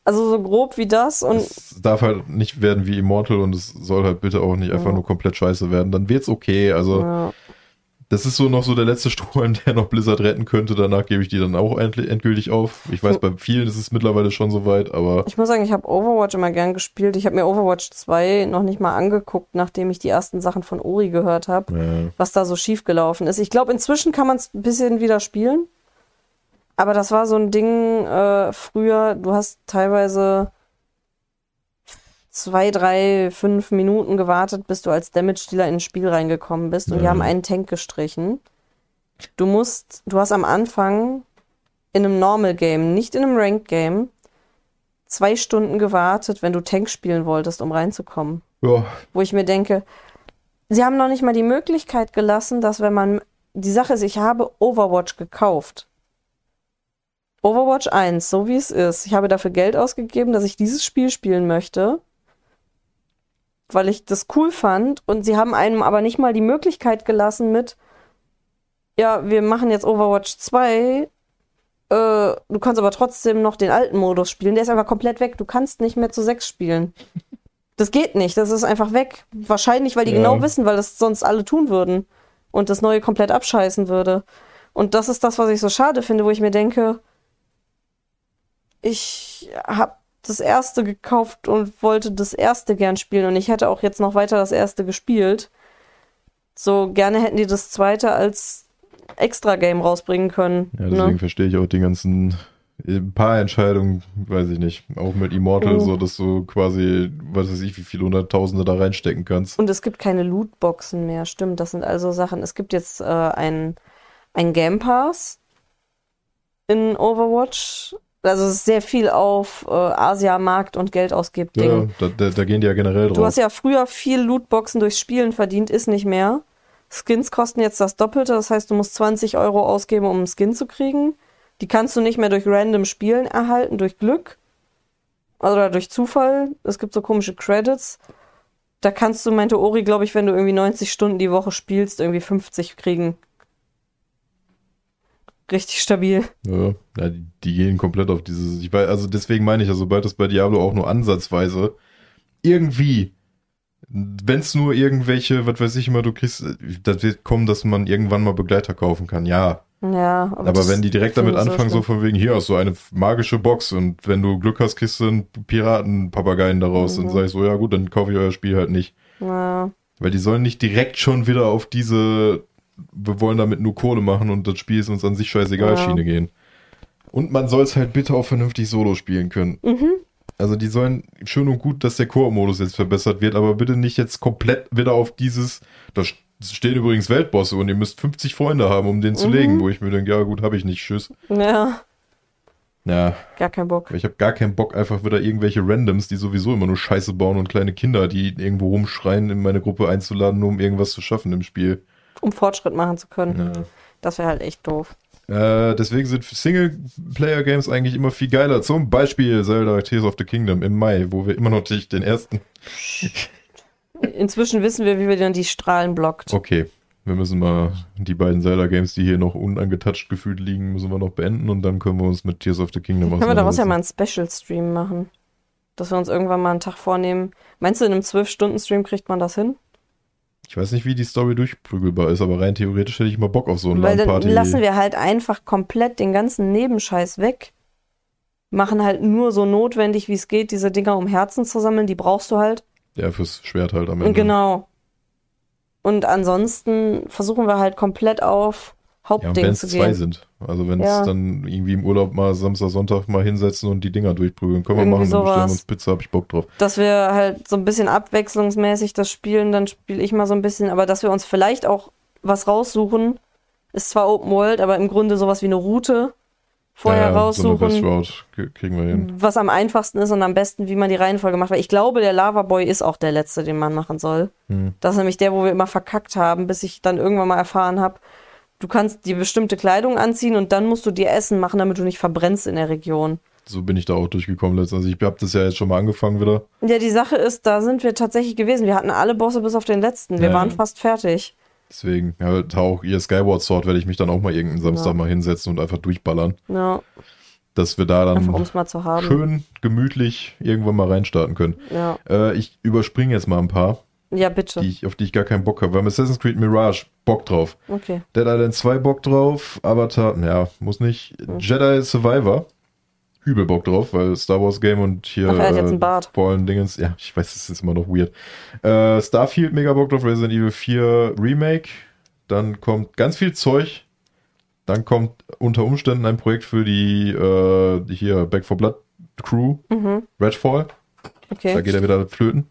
Also so grob wie das und
Es darf halt nicht werden wie Immortal und es soll halt bitte auch nicht einfach
Ja.
nur komplett scheiße werden. Dann wird's okay. Also,
ja.
das ist so noch so der letzte Strohhalm, der noch Blizzard retten könnte. Danach gebe ich die dann auch endgültig auf. Ich weiß, bei vielen ist es mittlerweile schon soweit, aber
ich muss sagen, ich habe Overwatch immer gern gespielt. Ich habe mir Overwatch 2 noch nicht mal angeguckt, nachdem ich die ersten Sachen von Ori gehört habe,
äh,
was da so schief gelaufen ist. Ich glaube, inzwischen kann man es ein bisschen wieder spielen. Aber das war so ein Ding äh, früher, du hast teilweise zwei, drei, fünf Minuten gewartet, bis du als Damage-Dealer ins Spiel reingekommen bist und die
Ja.
haben einen Tank gestrichen. Du musst, du hast am Anfang in einem Normal-Game, nicht in einem Ranked-Game, zwei Stunden gewartet, wenn du Tank spielen wolltest, um reinzukommen.
ja,
Wo ich mir denke, sie haben noch nicht mal die Möglichkeit gelassen, dass wenn man, die Sache ist, ich habe Overwatch gekauft. Overwatch 1, so wie es ist. Ich habe dafür Geld ausgegeben, dass ich dieses Spiel spielen möchte, weil ich das cool fand. Und sie haben einem aber nicht mal die Möglichkeit gelassen mit, ja, wir machen jetzt Overwatch 2. Äh, du kannst aber trotzdem noch den alten Modus spielen. Der ist einfach komplett weg. Du kannst nicht mehr zu sechs spielen. Das geht nicht. Das ist einfach weg. Wahrscheinlich, weil die
Ja.
genau wissen, weil das sonst alle tun würden. Und das neue komplett abscheißen würde. Und das ist das, was ich so schade finde, wo ich mir denke, ich habe das erste gekauft und wollte das erste gern spielen und ich hätte auch jetzt noch weiter das erste gespielt. So gerne hätten die das zweite als Extra-Game rausbringen können.
ja deswegen
ne?
verstehe ich auch die ganzen Ein paar Entscheidungen, weiß ich nicht. Auch mit Immortal,
Mhm.
so dass du quasi, was weiß ich, wie viele Hunderttausende da reinstecken kannst.
Und es gibt keine Lootboxen mehr, stimmt. Das sind also Sachen. Es gibt jetzt äh, ein, ein Game Pass in Overwatch. Also es ist sehr viel auf äh, Asia-Markt und Geld ausgibt
Ja, da, da, da gehen die ja generell
Du
drauf.
hast ja früher viel Lootboxen durchs Spielen verdient, ist nicht mehr. Skins kosten jetzt das Doppelte, das heißt, du musst 20 Euro ausgeben, um einen Skin zu kriegen. Die kannst du nicht mehr durch random Spielen erhalten, durch Glück oder durch Zufall. Es gibt so komische Credits. Da kannst du, meinte Ori, glaube ich, wenn du irgendwie 90 Stunden die Woche spielst, irgendwie 50 kriegen. Richtig stabil.
Ja, ja die, die gehen komplett auf dieses. Ich weiß, also deswegen meine ich ja, sobald es bei Diablo auch nur ansatzweise irgendwie, wenn es nur irgendwelche, was weiß ich immer, du kriegst, das wird kommen, dass man irgendwann mal Begleiter kaufen kann, ja.
Ja,
Aber,
das
wenn die direkt damit anfangen, so
schlimm.
von wegen, hier hast du eine magische Box und wenn du Glück hast, kriegst du einen Piratenpapageien daraus,
Mhm.
dann sag ich so, ja gut, dann kaufe ich euer Spiel halt nicht.
Ja,
Weil die sollen nicht direkt schon wieder auf diese, wir wollen damit nur Kohle machen und das Spiel ist uns an sich scheißegal,
Ja.
Schiene gehen. Und man soll es halt bitte auch vernünftig Solo spielen können.
mhm.
Also die sollen schön und gut, dass der Koop-Modus jetzt verbessert wird, aber bitte nicht jetzt komplett wieder auf dieses, da stehen übrigens Weltbosse und ihr müsst 50 Freunde haben, um den zu
Mhm.
legen, wo ich mir denke, ja gut, habe ich nicht, tschüss.
ja,
Ja,
gar kein Bock.
ich habe gar keinen Bock, einfach wieder irgendwelche Randoms, die sowieso immer nur Scheiße bauen und kleine Kinder, die irgendwo rumschreien, in meine Gruppe einzuladen, nur um irgendwas zu schaffen im Spiel.
Um Fortschritt machen zu können.
Ja.
Das wäre halt echt doof.
Äh, deswegen sind Singleplayer-Games eigentlich immer viel geiler. Zum Beispiel Zelda Tears of the Kingdom im Mai, wo wir immer noch nicht den ersten.
Inzwischen wissen wir, wie wir dann die Strahlen blockt.
Okay, wir müssen mal die beiden Zelda-Games, die hier noch unangetatscht gefühlt liegen, müssen wir noch beenden und dann können wir uns mit Tears of the Kingdom
Können wir daraus ja mal
auseinandersetzen.
einen Special-Stream machen? Dass wir uns irgendwann mal einen Tag vornehmen. Meinst du, in einem 12-Stunden-Stream kriegt man das hin?
Ich weiß nicht, wie die Story durchprügelbar ist, aber rein theoretisch hätte ich mal Bock auf so eine
Weil dann lassen wir halt einfach komplett den ganzen Nebenscheiß weg. Machen halt nur so notwendig, wie es geht, diese Dinger um Herzen zu sammeln. Die brauchst du halt.
Ja, fürs Schwert halt am Ende.
Genau. Und ansonsten versuchen wir halt komplett auf Hauptding
es
zu
zwei
gehen.
sind. Also wenn es
Ja.
dann irgendwie im Urlaub mal Samstag, Sonntag mal hinsetzen und die Dinger durchprügeln. Können wir
Irgendwie
machen, dann bestellen wir uns Pizza, hab ich Bock drauf.
dass wir halt so ein bisschen abwechslungsmäßig das spielen, dann spiele ich mal so ein bisschen, aber dass wir uns vielleicht auch was raussuchen, ist zwar Open World, aber im Grunde sowas wie eine Route vorher
ja, ja, So
raussuchen,
k- kriegen wir hin.
was am einfachsten ist und am besten, wie man die Reihenfolge macht, weil ich glaube, der Lava Boy ist auch der letzte, den man machen soll.
Hm.
Das ist nämlich der, wo wir immer verkackt haben, bis ich dann irgendwann mal erfahren habe, du kannst die bestimmte Kleidung anziehen und dann musst du dir Essen machen, damit du nicht verbrennst in der Region.
So bin ich da auch durchgekommen letztens. Also ich hab das ja jetzt schon mal angefangen wieder.
Ja, die Sache ist, da sind wir tatsächlich gewesen. Wir hatten alle Bosse bis auf den letzten. Wir
Ja.
waren fast fertig.
Deswegen, ja, halt auch ihr Skyward Sword werde ich mich dann auch mal irgendeinen Samstag
Ja.
mal hinsetzen und einfach durchballern.
Ja,
Dass wir da
einfach
dann
haben.
schön gemütlich irgendwann mal reinstarten können.
Ja.
Äh, ich überspringe jetzt mal ein paar,
ja, bitte.
die ich, auf die ich gar keinen Bock habe. Wir haben Assassin's Creed Mirage Bock drauf.
Okay.
Dead Island 2 Bock drauf. Avatar, ja, muss nicht.
Hm.
Jedi Survivor. Übel Bock drauf, weil Star Wars Game und hier
Ach, er hat jetzt einen Bart.
Dingens. Ja, ich weiß, das ist immer noch weird. Äh, Starfield mega Bock drauf, Resident Evil 4 Remake. Dann kommt ganz viel Zeug. Dann kommt unter Umständen ein Projekt für die äh, die hier Back for Blood Crew,
Mhm.
Redfall. Da
Okay.
geht er wieder flöten.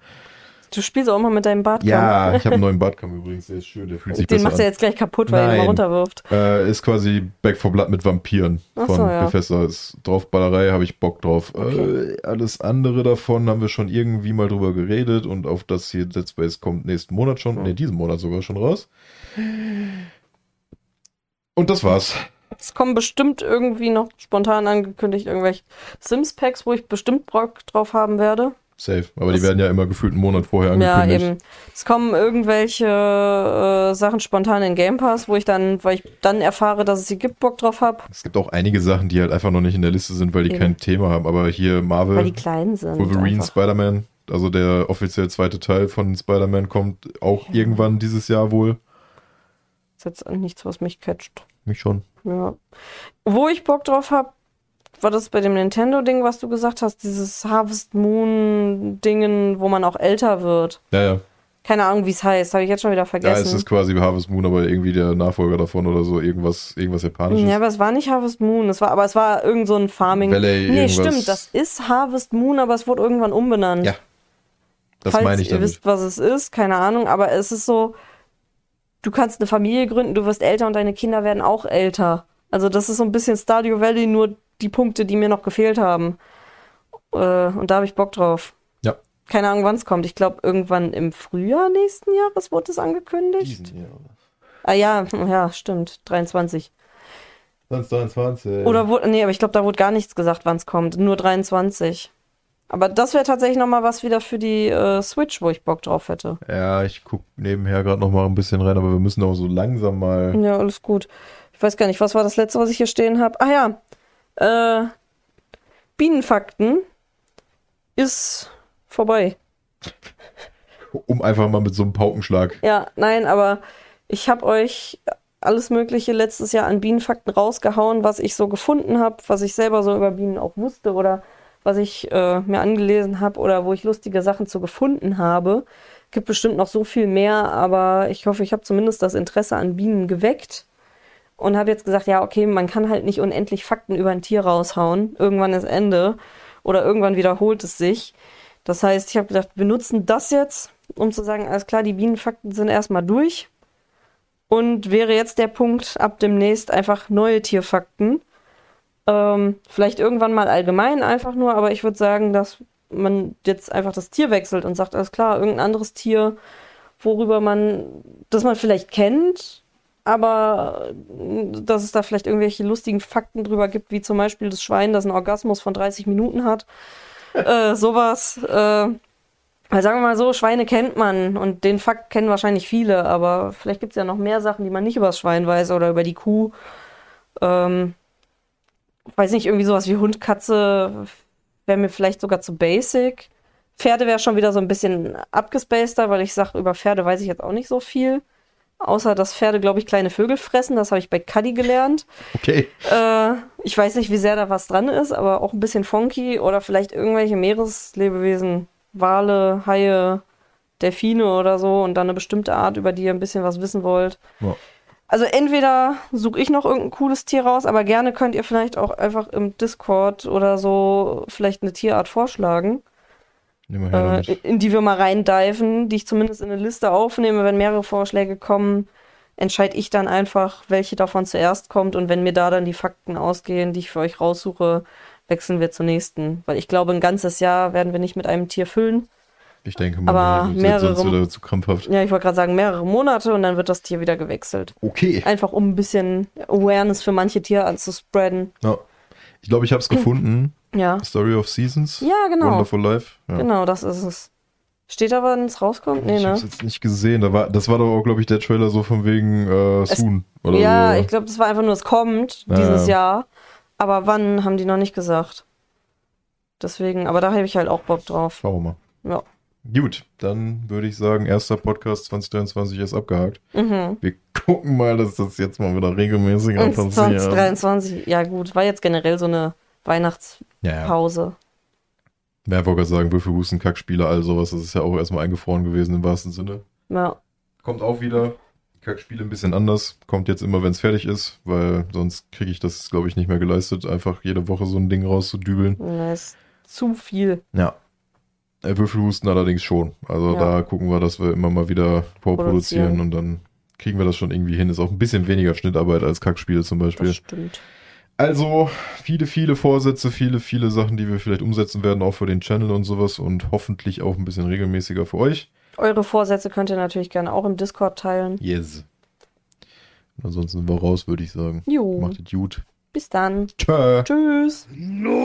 Du spielst auch immer mit deinem Bart.
Ja, ich habe einen neuen Bartkamm übrigens, der ist schön, der fühlt sich
Den macht er jetzt gleich kaputt, weil er ihn
Nein.
immer runterwirft.
Äh, ist quasi Back for Blood mit Vampiren
Ach
von
so, ja.
Bethesda. Ist draufballerei, habe ich Bock drauf.
Okay.
Äh, alles andere davon haben wir schon irgendwie mal drüber geredet und auf das hier Dead Space kommt nächsten Monat schon,
Hm.
ne, diesen Monat sogar schon raus. Und das war's.
Es kommen bestimmt irgendwie noch spontan angekündigt irgendwelche Sims-Packs, wo ich bestimmt Bock drauf haben werde.
Safe. Aber die
Das-
werden ja immer gefühlt einen Monat vorher
Ja,
angekündigt.
eben. Es kommen irgendwelche äh, Sachen spontan in Game Pass, wo ich dann, weil ich dann erfahre, dass es sie gibt, Bock drauf habe.
Es gibt auch einige Sachen, die halt einfach noch nicht in der Liste sind, weil die
Eben.
kein Thema haben. Aber hier
Weil
Marvel,
die klein sind.
Wolverine. Spider-Man, also der offiziell zweite Teil von Spider-Man kommt auch irgendwann dieses Jahr wohl.
ist jetzt nichts, was mich catcht.
Mich schon.
Ja. Wo ich Bock drauf habe, war das bei dem Nintendo-Ding, was du gesagt hast, dieses Harvest Moon-Dingen, wo man auch älter wird.
Ja, ja.
Keine Ahnung, wie es heißt. Habe ich jetzt schon wieder
Ja,
vergessen.
es ist quasi Harvest Moon, aber irgendwie der Nachfolger davon oder so, irgendwas, irgendwas Japanisches.
Ja, aber es war nicht Harvest Moon. Es war, aber es war irgend so ein Farming.
Valley,
nee,
irgendwas.
stimmt. Das ist Harvest Moon, aber es wurde irgendwann umbenannt.
Ja, das
Falls
meine ich
ihr
damit.
wisst, was es ist, keine Ahnung. Aber es ist so, du kannst eine Familie gründen, du wirst älter und deine Kinder werden auch älter. Also das ist so ein bisschen Stardew Valley, nur die Punkte, die mir noch gefehlt haben. Äh, und da habe ich Bock drauf.
Ja.
Keine Ahnung, wann es kommt. Ich glaube, irgendwann im Frühjahr nächsten Jahres wurde es angekündigt.
Diesen hier.
Ah ja, ja, stimmt. 23.
2023.
Oder wurde, nee, aber ich glaube, da wurde gar nichts gesagt, wann es kommt. Nur 23. Aber das wäre tatsächlich nochmal was wieder für die äh, Switch, wo ich Bock drauf hätte.
Ja, ich guck nebenher gerade noch mal ein bisschen rein, aber wir müssen auch so langsam mal.
Ja, alles gut. Ich weiß gar nicht, was war das letzte, was ich hier stehen habe? Ah ja. Äh, Bienenfakten ist vorbei.
Um einfach mal mit so einem Paukenschlag.
Ja, nein, aber ich habe euch alles Mögliche letztes Jahr an Bienenfakten rausgehauen, was ich so gefunden habe, was ich selber so über Bienen auch wusste oder was ich äh, mir angelesen habe oder wo ich lustige Sachen zu gefunden habe. Gibt bestimmt noch so viel mehr, aber ich hoffe, ich habe zumindest das Interesse an Bienen geweckt und habe jetzt gesagt, ja, okay, man kann halt nicht unendlich Fakten über ein Tier raushauen. Irgendwann ist Ende oder irgendwann wiederholt es sich. Das heißt, ich habe gedacht, wir nutzen das jetzt, um zu sagen, alles klar, die Bienenfakten sind erstmal durch. Und wäre jetzt der Punkt, ab demnächst einfach neue Tierfakten. Ähm, vielleicht irgendwann mal allgemein einfach nur, aber ich würde sagen, dass man jetzt einfach das Tier wechselt und sagt, alles klar, irgendein anderes Tier, worüber man, das man vielleicht kennt, aber äh, dass es da vielleicht irgendwelche lustigen Fakten drüber gibt, wie zum Beispiel das Schwein, das einen Orgasmus von 30 Minuten hat. äh, sowas. Äh, weil sagen wir mal so, Schweine kennt man und den Fakt kennen wahrscheinlich viele, aber vielleicht gibt es ja noch mehr Sachen, die man nicht über das Schwein weiß oder über die Kuh. Ähm, weiß nicht, irgendwie sowas wie Hund, Katze wäre mir vielleicht sogar zu basic. Pferde wäre schon wieder so ein bisschen abgespaceter, weil ich sage, über Pferde weiß ich jetzt auch nicht so viel. Außer, dass Pferde, glaube ich, kleine Vögel fressen. Das habe ich bei Cuddy gelernt.
Okay.
Äh, ich weiß nicht, wie sehr da was dran ist, aber auch ein bisschen funky. Oder vielleicht irgendwelche Meereslebewesen. Wale, Haie, Delfine oder so. Und dann eine bestimmte Art, über die ihr ein bisschen was wissen wollt.
Ja.
Also entweder suche ich noch irgendein cooles Tier raus, aber gerne könnt ihr vielleicht auch einfach im Discord oder so vielleicht eine Tierart vorschlagen, äh, in die wir mal reindiven, die ich zumindest in eine Liste aufnehme. Wenn mehrere Vorschläge kommen, entscheide ich dann einfach, welche davon zuerst kommt. Und wenn mir da dann die Fakten ausgehen, die ich für euch raussuche, wechseln wir zur nächsten. Weil ich glaube, ein ganzes Jahr werden wir nicht mit einem Tier füllen.
Ich denke mal,
aber mehrere-
sonst wieder zu krampfhaft.
Ja, ich wollte gerade sagen, mehrere Monate und dann wird das Tier wieder gewechselt.
Okay.
Einfach um ein bisschen Awareness für manche Tierarten zu spreaden.
Ja. Ich glaube, ich habe es gefunden.
Ja.
Story of Seasons.
Ja, genau.
Wonderful Life. Ja.
Genau, das ist es. Steht da, wann es rauskommt? Nee,
ich
ne?
hab's jetzt nicht gesehen. Da war, das war doch auch, glaube ich, der Trailer so von wegen äh,
Es-
Soon. Oder
Ja,
so.
ich glaube, das war einfach nur, es kommt
Ja,
dieses
ja.
Jahr. Aber wann, haben die noch nicht gesagt. Deswegen, aber da habe ich halt auch Bock drauf.
Schauen wir mal.
Ja.
Gut, dann würde ich sagen, erster Podcast 2023 ist abgehakt.
Mhm.
Wir gucken mal, dass das jetzt mal wieder regelmäßiger
Und
passiert.
2023, ja gut, war jetzt generell so eine Weihnachtspause.
Ja, ja. Wer wollte gerade sagen, Würfelhusten, Kackspiele, all sowas, das ist ja auch erstmal eingefroren gewesen im wahrsten Sinne.
Ja.
Kommt auch wieder. Kackspiele ein bisschen anders. Kommt jetzt immer, wenn es fertig ist, weil sonst kriege ich das, glaube ich, nicht mehr geleistet, einfach jede Woche so ein Ding rauszudübeln.
Das ist zu viel.
Ja. Äh, Würfelhusten allerdings schon. Also
Ja.
da gucken wir, dass wir immer mal wieder vorproduzieren
Produzieren.
und dann kriegen wir das schon irgendwie hin. Ist auch ein bisschen weniger Schnittarbeit als Kackspiele zum Beispiel.
Das stimmt.
Also viele, viele Vorsätze, viele, viele Sachen, die wir vielleicht umsetzen werden, auch für den Channel und sowas und hoffentlich auch ein bisschen regelmäßiger für euch.
Eure Vorsätze könnt ihr natürlich gerne auch im Discord teilen.
Yes. Ansonsten sind wir raus, würde ich sagen.
Jo,
Macht es gut.
bis dann.
Tschö.
Tschüss.
No!